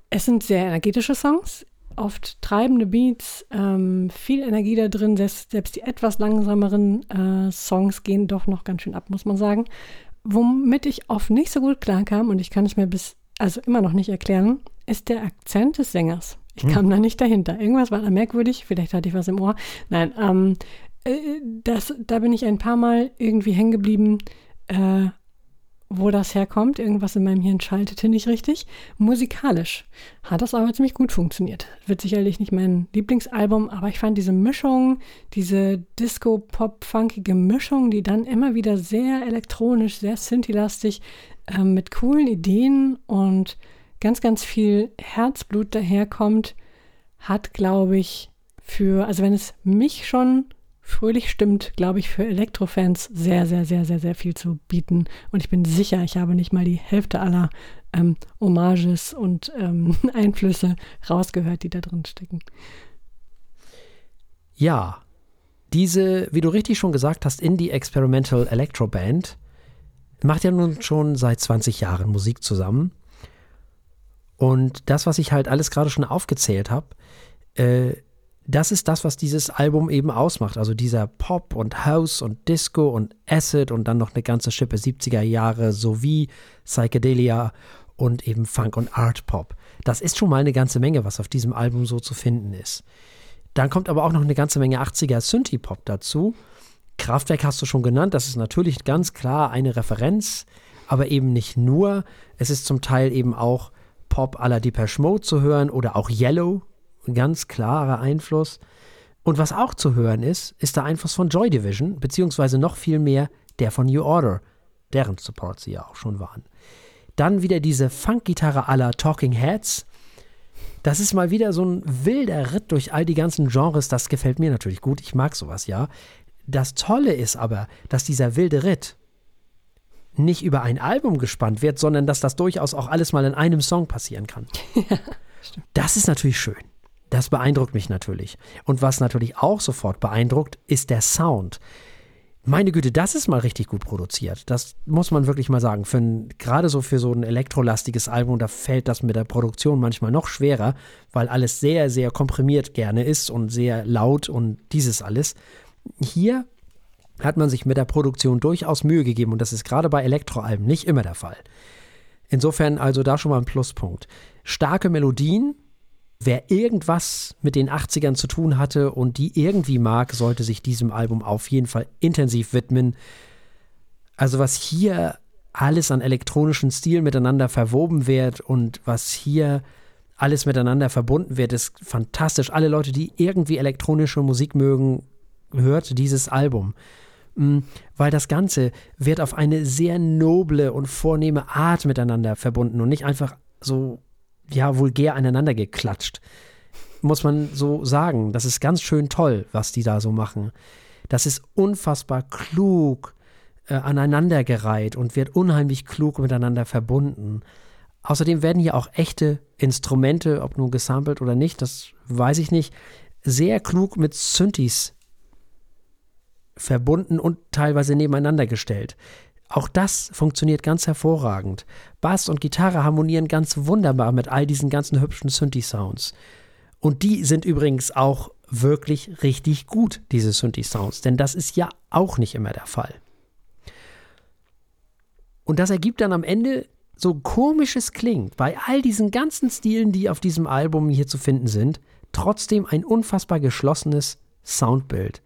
Es sind sehr energetische Songs, oft treibende Beats, ähm, viel Energie da drin. Selbst, selbst die etwas langsameren äh, Songs gehen doch noch ganz schön ab, muss man sagen. Womit ich oft nicht so gut klarkam und ich kann es mir bis, also immer noch nicht erklären, ist der Akzent des Sängers. Ich kam da nicht dahinter. Irgendwas war da merkwürdig, vielleicht hatte ich was im Ohr. Nein, ähm, äh, das, da bin ich ein paar Mal irgendwie hängen geblieben, äh, wo das herkommt. Irgendwas in meinem Hirn schaltete nicht richtig. Musikalisch hat das aber ziemlich gut funktioniert. Wird sicherlich nicht mein Lieblingsalbum, aber ich fand diese Mischung, diese Disco-Pop-funkige Mischung, die dann immer wieder sehr elektronisch, sehr synthi-lastig, äh, mit coolen Ideen und ganz, ganz viel Herzblut daherkommt, hat, glaube ich, für, also wenn es mich schon fröhlich stimmt, glaube ich, für Elektrofans sehr, sehr, sehr, sehr, sehr viel zu bieten. Und ich bin sicher, ich habe nicht mal die Hälfte aller ähm, Hommages und ähm, Einflüsse rausgehört, die da drin stecken. Ja, diese, wie du richtig schon gesagt hast, Indie Experimental Electro Band macht ja nun schon seit 20 Jahren Musik zusammen. Und das, was ich halt alles gerade schon aufgezählt habe, äh, das ist das, was dieses Album eben ausmacht. Also dieser Pop und House und Disco und Acid und dann noch eine ganze Schippe 70er Jahre sowie Psychedelia und eben Funk und Art Pop. Das ist schon mal eine ganze Menge, was auf diesem Album so zu finden ist. Dann kommt aber auch noch eine ganze Menge 80er Synthie-Pop dazu. Kraftwerk hast du schon genannt, das ist natürlich ganz klar eine Referenz, aber eben nicht nur. Es ist zum Teil eben auch Pop à la Depeche Mode zu hören oder auch Yellow, ein ganz klarer Einfluss. Und was auch zu hören ist, ist der Einfluss von Joy Division, beziehungsweise noch viel mehr der von New Order, deren Support sie ja auch schon waren. Dann wieder diese Funkgitarre aller Talking Heads. Das ist mal wieder so ein wilder Ritt durch all die ganzen Genres. Das gefällt mir natürlich gut. Ich mag sowas, ja. Das Tolle ist aber, dass dieser wilde Ritt nicht über ein Album gespannt wird, sondern dass das durchaus auch alles mal in einem Song passieren kann. Ja, das ist natürlich schön. Das beeindruckt mich natürlich. Und was natürlich auch sofort beeindruckt, ist der Sound. Meine Güte, das ist mal richtig gut produziert. Das muss man wirklich mal sagen. Gerade so für so ein elektrolastiges Album, da fällt das mit der Produktion manchmal noch schwerer, weil alles sehr, sehr komprimiert gerne ist und sehr laut und dieses alles. Hier hat man sich mit der Produktion durchaus Mühe gegeben und das ist gerade bei Elektroalben nicht immer der Fall. Insofern also da schon mal ein Pluspunkt. Starke Melodien, Wer irgendwas mit den 80ern zu tun hatte und die irgendwie mag, sollte sich diesem Album auf jeden Fall intensiv widmen. Also was hier alles an elektronischen Stil miteinander verwoben wird und was hier alles miteinander verbunden wird, ist fantastisch. Alle Leute, die irgendwie elektronische Musik mögen, hört dieses Album. Mm, weil das Ganze wird auf eine sehr noble und vornehme Art miteinander verbunden und nicht einfach so ja, vulgär aneinander geklatscht. Muss man so sagen. Das ist ganz schön toll, was die da so machen. Das ist unfassbar klug äh, aneinandergereiht und wird unheimlich klug miteinander verbunden. Außerdem werden hier auch echte Instrumente, ob nun gesampelt oder nicht, das weiß ich nicht, sehr klug mit Synthes verbunden und teilweise nebeneinander gestellt. Auch das funktioniert ganz hervorragend. Bass und Gitarre harmonieren ganz wunderbar mit all diesen ganzen hübschen Synthi-Sounds. Und die sind übrigens auch wirklich richtig gut, diese Synthi-Sounds, denn das ist ja auch nicht immer der Fall. Und das ergibt dann am Ende so komisches klingt, bei all diesen ganzen Stilen, die auf diesem Album hier zu finden sind, trotzdem ein unfassbar geschlossenes Soundbild.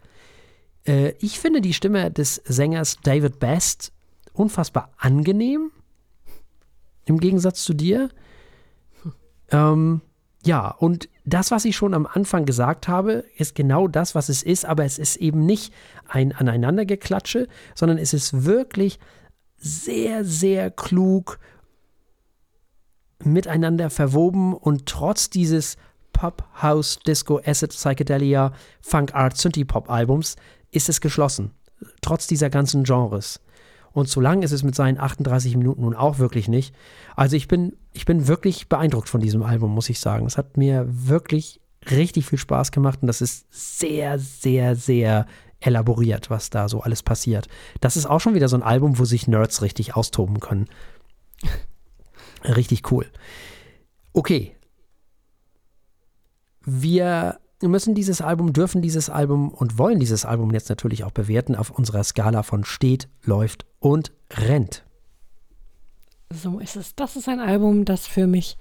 Äh, ich finde die Stimme des Sängers David Best unfassbar angenehm. Im Gegensatz zu dir. Ähm, ja, und das, was ich schon am Anfang gesagt habe, ist genau das, was es ist, aber es ist eben nicht ein Aneinandergeklatsche, sondern es ist wirklich sehr, sehr klug miteinander verwoben und trotz dieses Pop, House, Disco, Acid, Psychedelia, Funk Art, Synthie Pop Albums ist es geschlossen. Trotz dieser ganzen Genres. Und so lang ist es mit seinen 38 Minuten nun auch wirklich nicht. Also ich bin, ich bin wirklich beeindruckt von diesem Album, muss ich sagen. Es hat mir wirklich richtig viel Spaß gemacht und das ist sehr, sehr, sehr elaboriert, was da so alles passiert. Das ist auch schon wieder so ein Album, wo sich Nerds richtig austoben können. richtig cool. Okay. Wir wir müssen dieses Album, dürfen dieses Album und wollen dieses Album jetzt natürlich auch bewerten auf unserer Skala von steht, läuft und rennt. So ist es. Das ist ein Album, das für mich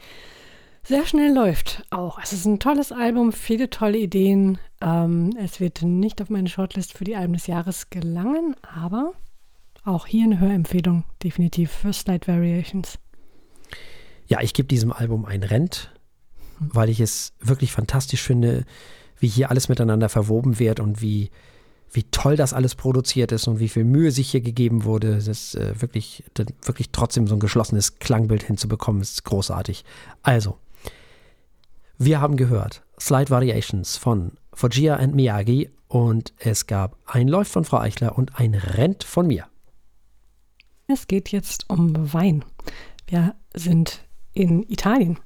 sehr schnell läuft. Auch. Es ist ein tolles Album, viele tolle Ideen. Ähm, es wird nicht auf meine Shortlist für die Alben des Jahres gelangen, aber auch hier eine Hörempfehlung definitiv für Slide Variations. Ja, ich gebe diesem Album ein Rent weil ich es wirklich fantastisch finde, wie hier alles miteinander verwoben wird und wie, wie toll das alles produziert ist und wie viel Mühe sich hier gegeben wurde. Das ist äh, wirklich, wirklich trotzdem so ein geschlossenes Klangbild hinzubekommen, ist großartig. Also, wir haben gehört Slide Variations von Fujia and Miyagi und es gab ein Läuft von Frau Eichler und ein Rent von mir. Es geht jetzt um Wein. Wir sind in Italien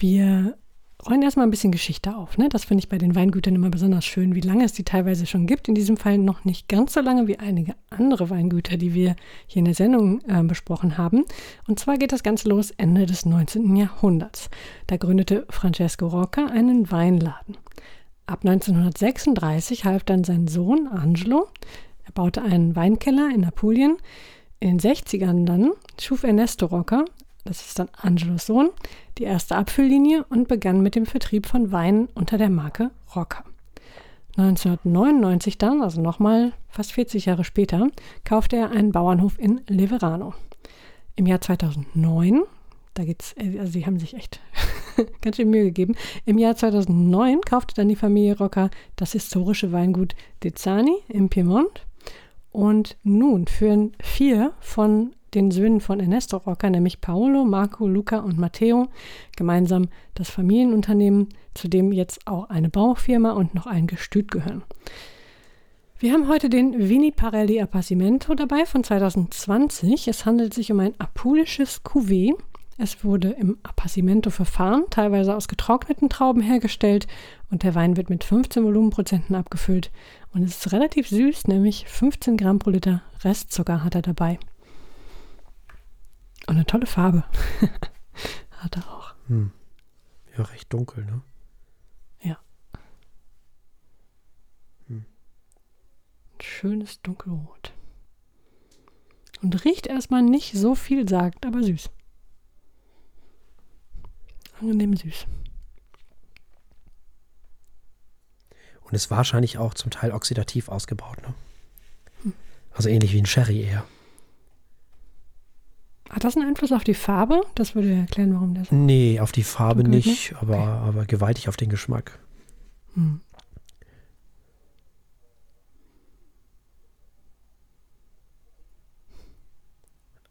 wir rollen erstmal ein bisschen Geschichte auf. Ne? Das finde ich bei den Weingütern immer besonders schön, wie lange es die teilweise schon gibt. In diesem Fall noch nicht ganz so lange wie einige andere Weingüter, die wir hier in der Sendung äh, besprochen haben. Und zwar geht das Ganze los Ende des 19. Jahrhunderts. Da gründete Francesco Rocca einen Weinladen. Ab 1936 half dann sein Sohn Angelo. Er baute einen Weinkeller in Apulien. In den 60ern dann schuf Ernesto Rocca das ist dann Angelos Sohn, die erste Abfülllinie und begann mit dem Vertrieb von Weinen unter der Marke Rocker. 1999 dann, also nochmal fast 40 Jahre später, kaufte er einen Bauernhof in Leverano. Im Jahr 2009, da geht's, also sie haben sich echt ganz schön Mühe gegeben. Im Jahr 2009 kaufte dann die Familie Rocca das historische Weingut Dezzani im Piemont. Und nun führen vier von den Söhnen von Ernesto Rocca, nämlich Paolo, Marco, Luca und Matteo, gemeinsam das Familienunternehmen, zu dem jetzt auch eine Baufirma und noch ein Gestüt gehören. Wir haben heute den Vini Parelli Appassimento dabei von 2020. Es handelt sich um ein apulisches Cuvée. Es wurde im Appassimento verfahren, teilweise aus getrockneten Trauben hergestellt und der Wein wird mit 15 Volumenprozenten abgefüllt und es ist relativ süß, nämlich 15 Gramm pro Liter Restzucker hat er dabei. Und eine tolle Farbe hat er auch. Hm. Ja, recht dunkel, ne? Ja. Hm. Schönes Dunkelrot. Und riecht erstmal nicht so viel sagt, aber süß. Angenehm süß. Und ist wahrscheinlich auch zum Teil oxidativ ausgebaut, ne? Hm. Also ähnlich wie ein Sherry eher. Hat das einen Einfluss auf die Farbe? Das würde erklären, warum der so. Nee, auf die Farbe nicht, nicht, aber, okay. aber gewaltig auf den Geschmack. Hm.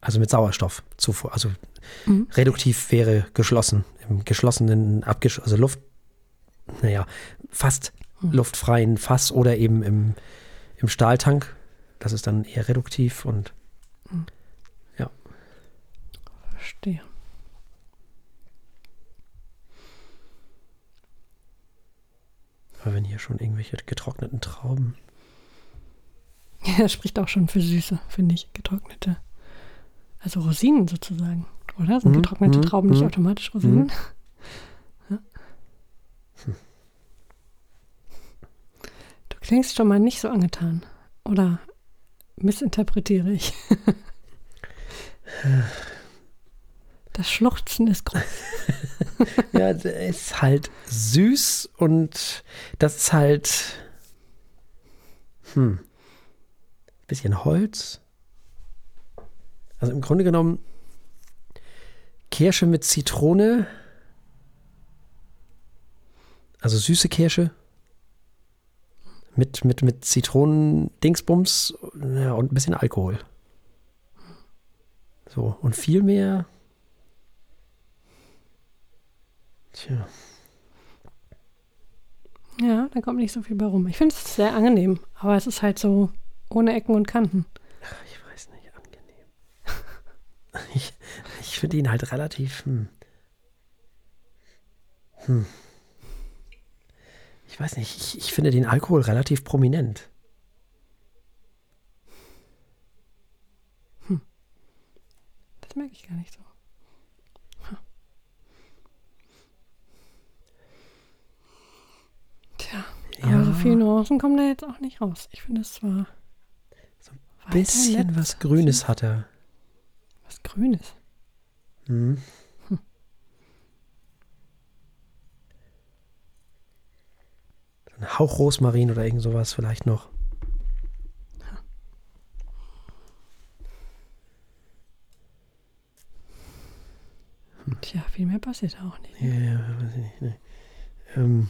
Also mit Sauerstoff zuvor. Also mhm. reduktiv wäre geschlossen. Im geschlossenen Abgesch also Luft, naja, fast mhm. luftfreien Fass oder eben im, im Stahltank. Das ist dann eher reduktiv und mhm. Verstehe. Aber wenn hier schon irgendwelche getrockneten Trauben. Ja, das spricht auch schon für Süße, finde ich, getrocknete. Also Rosinen sozusagen, oder? Sind mhm, getrocknete mhm, Trauben nicht mhm. automatisch Rosinen? Ja. Hm. Du klingst schon mal nicht so angetan. Oder missinterpretiere ich? Das Schluchzen ist groß. ja, ist halt süß und das ist halt hm, bisschen Holz. Also im Grunde genommen Kirsche mit Zitrone. Also süße Kirsche. Mit, mit, mit Zitronen-Dingsbums ja, und ein bisschen Alkohol. So, und viel mehr Tja. Ja, da kommt nicht so viel bei rum. Ich finde es sehr angenehm, aber es ist halt so ohne Ecken und Kanten. Ach, ich weiß nicht, angenehm. ich ich finde ihn halt relativ. Hm. Hm. Ich weiß nicht, ich, ich finde den Alkohol relativ prominent. Hm. Das merke ich gar nicht so. Tja, viele Nuancen kommen da jetzt auch nicht raus. Ich finde es zwar. So ein bisschen was Grünes hat er. Was Grünes? Mhm. Hm. Ein Hauch Rosmarin oder irgend sowas vielleicht noch. Tja, viel mehr passiert auch nicht. Ne? Ja, ja, weiß ich nicht. Ne. Ähm,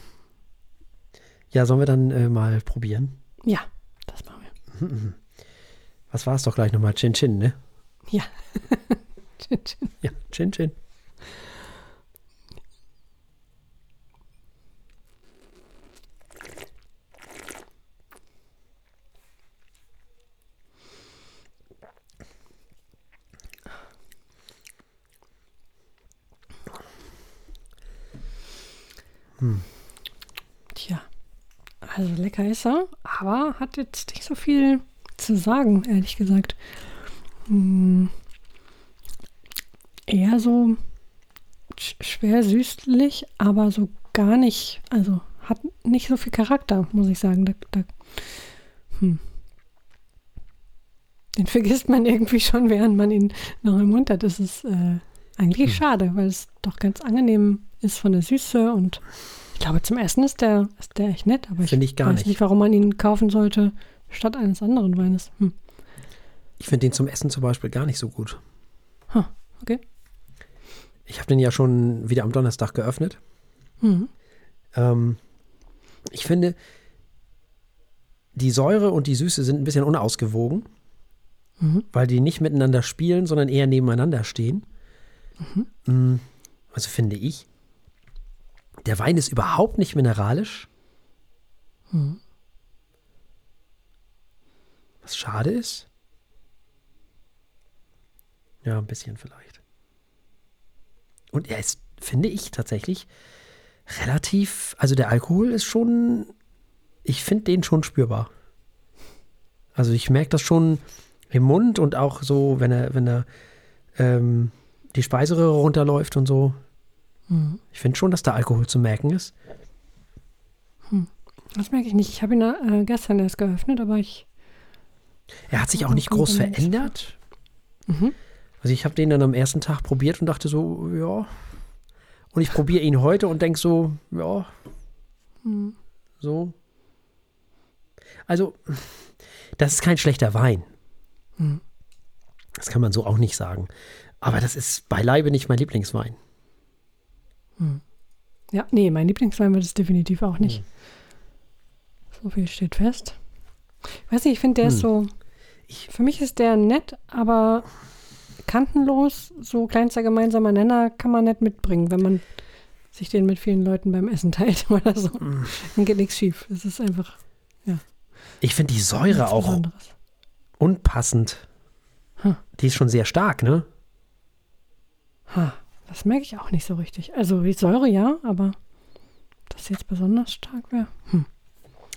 ja, sollen wir dann äh, mal probieren? Ja, das machen wir. Was war es doch gleich nochmal? Chin Chin, ne? Ja. Chin Chin. Ja, Chin Chin. Hm. Lecker ist er, aber hat jetzt nicht so viel zu sagen, ehrlich gesagt. Hm. Eher so schwer süßlich, aber so gar nicht, also hat nicht so viel Charakter, muss ich sagen. Da, da, hm. Den vergisst man irgendwie schon, während man ihn noch im Mund hat. Das ist äh, eigentlich hm. schade, weil es doch ganz angenehm ist von der Süße und ich glaube, zum Essen ist der, ist der echt nett, aber ich, ich gar weiß nicht. nicht, warum man ihn kaufen sollte statt eines anderen Weines. Hm. Ich finde den zum Essen zum Beispiel gar nicht so gut. Huh, okay. Ich habe den ja schon wieder am Donnerstag geöffnet. Mhm. Ähm, ich finde, die Säure und die Süße sind ein bisschen unausgewogen, Mhm. weil die nicht miteinander spielen, sondern eher nebeneinander stehen. Mm, Also finde ich. Der Wein ist überhaupt nicht mineralisch. Mhm. Was schade ist. Ja, ein bisschen vielleicht. Und er ist, finde ich, tatsächlich relativ, also der Alkohol ist schon, ich finde den schon spürbar. Also ich merke das schon im Mund und auch so, wenn er, wenn er ähm, die Speiseröhre runterläuft und so. Mhm. Ich finde schon, dass da Alkohol zu merken ist. Das merke ich nicht. Ich habe ihn äh, gestern erst geöffnet, aber ich. Er hat sich auch nicht groß verändert. Mhm. Also ich habe den dann am ersten Tag probiert und dachte so, ja. Und ich probiere ihn heute und denke so, ja, Mhm. so. Also, das ist kein schlechter Wein. Mhm. Das kann man so auch nicht sagen. Aber das ist beileibe nicht mein Lieblingswein. Ja, nee, mein Lieblingswein wird es definitiv auch Hm. nicht. So viel steht fest. Ich weiß nicht, ich finde, der ist Hm. so. Ich- Für mich ist der nett, aber kantenlos. So kleinster gemeinsamer Nenner kann man nicht mitbringen, wenn man sich den mit vielen Leuten beim Essen teilt oder so. Hm. Dann geht nichts schief. Es ist einfach Ich finde die Säure auch Besonderes. unpassend. Hm. Die ist schon sehr stark, ne? Ha, das merke ich auch nicht so richtig. Also die Säure ja, aber das jetzt besonders stark wäre. Hm.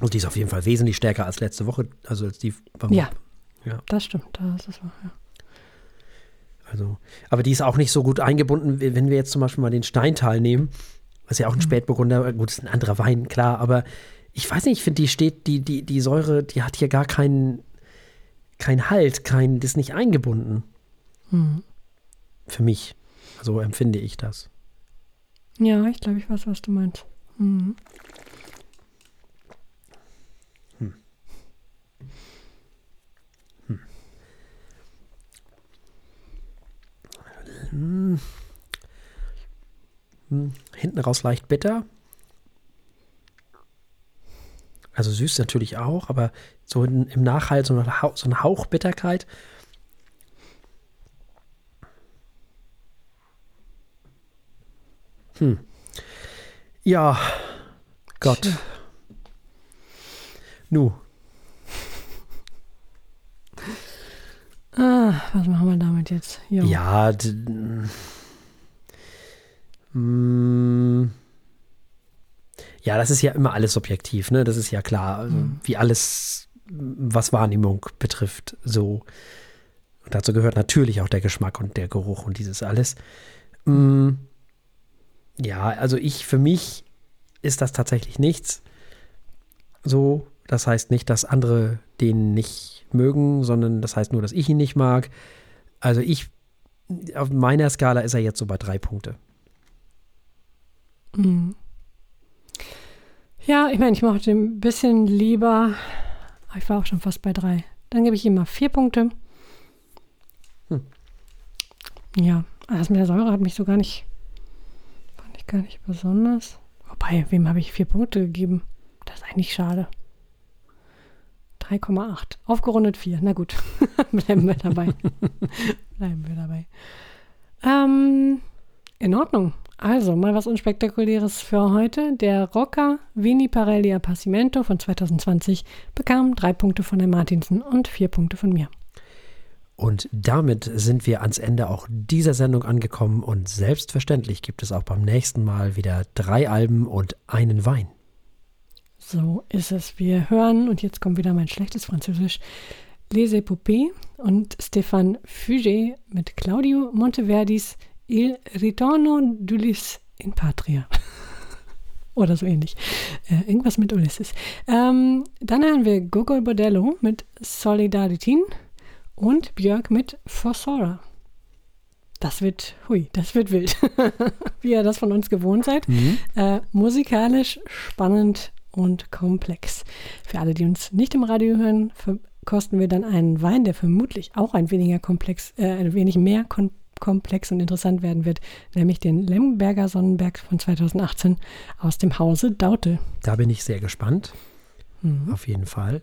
Und die ist auf jeden Fall wesentlich stärker als letzte Woche. Also als die beim Ja. Ja. Das stimmt, das ist wahr. Ja. Also, aber die ist auch nicht so gut eingebunden, wenn wir jetzt zum Beispiel mal den Steintal nehmen. Das ist ja auch ein Spätburgunder. Gut, ist ein anderer Wein, klar, aber ich weiß nicht, ich finde, die steht, die, die, die Säure, die hat hier gar keinen kein Halt, kein, das ist nicht eingebunden. Hm. Für mich. So empfinde ich das. Ja, ich glaube, ich weiß, was du meinst. Mhm. Hm, Hinten raus leicht bitter. Also süß natürlich auch, aber so in, im Nachhalt so, eine, so ein Hauch Bitterkeit. Hm. Ja, Gott. Tja. Nu, Ah, was machen wir damit jetzt? Jo. Ja, mm, ja, das ist ja immer alles subjektiv, ne? Das ist ja klar, also, wie alles, was Wahrnehmung betrifft, so. Und dazu gehört natürlich auch der Geschmack und der Geruch und dieses alles. Mm, ja, also ich, für mich ist das tatsächlich nichts. So, das heißt nicht, dass andere den nicht mögen, sondern das heißt nur, dass ich ihn nicht mag. Also ich, auf meiner Skala ist er jetzt so bei drei Punkte. Mhm. Ja, ich meine, ich mochte ihn ein bisschen lieber. Aber Ich war auch schon fast bei drei. Dann gebe ich ihm mal vier Punkte. Hm. Ja, das mit der Säure hat mich so gar nicht, gar nicht besonders. Wobei, wem habe ich vier Punkte gegeben? Das ist eigentlich schade. 3,8. Aufgerundet 4. Na gut, bleiben wir dabei. bleiben wir dabei. Ähm, in Ordnung. Also, mal was Unspektakuläres für heute. Der Rocker Vini Parelli Appassimento von 2020 bekam drei Punkte von der Martinsen und vier Punkte von mir. Und damit sind wir ans Ende auch dieser Sendung angekommen und selbstverständlich gibt es auch beim nächsten Mal wieder drei Alben und einen Wein. So ist es. Wir hören, und jetzt kommt wieder mein schlechtes Französisch, Les Épopées und Stéphane Fuget mit Claudio Monteverdis Il Ritorno d'Ulysse in Patria. Oder so ähnlich. Äh, irgendwas mit Ulysses. Ähm, dann hören wir Gogol Bordello mit Solidaritin und Björk mit Fossora. Das wird, hui, das wird wild. Wie ihr das von uns gewohnt seid. Äh, musikalisch spannend und komplex. Für alle, die uns nicht im Radio hören, verkosten wir dann einen Wein, der vermutlich auch ein weniger komplex, äh, ein wenig mehr kom komplex und interessant werden wird, nämlich den Lemberger Sonnenberg von 2018 aus dem Hause Daute. Da bin ich sehr gespannt. Mhm. Auf jeden Fall.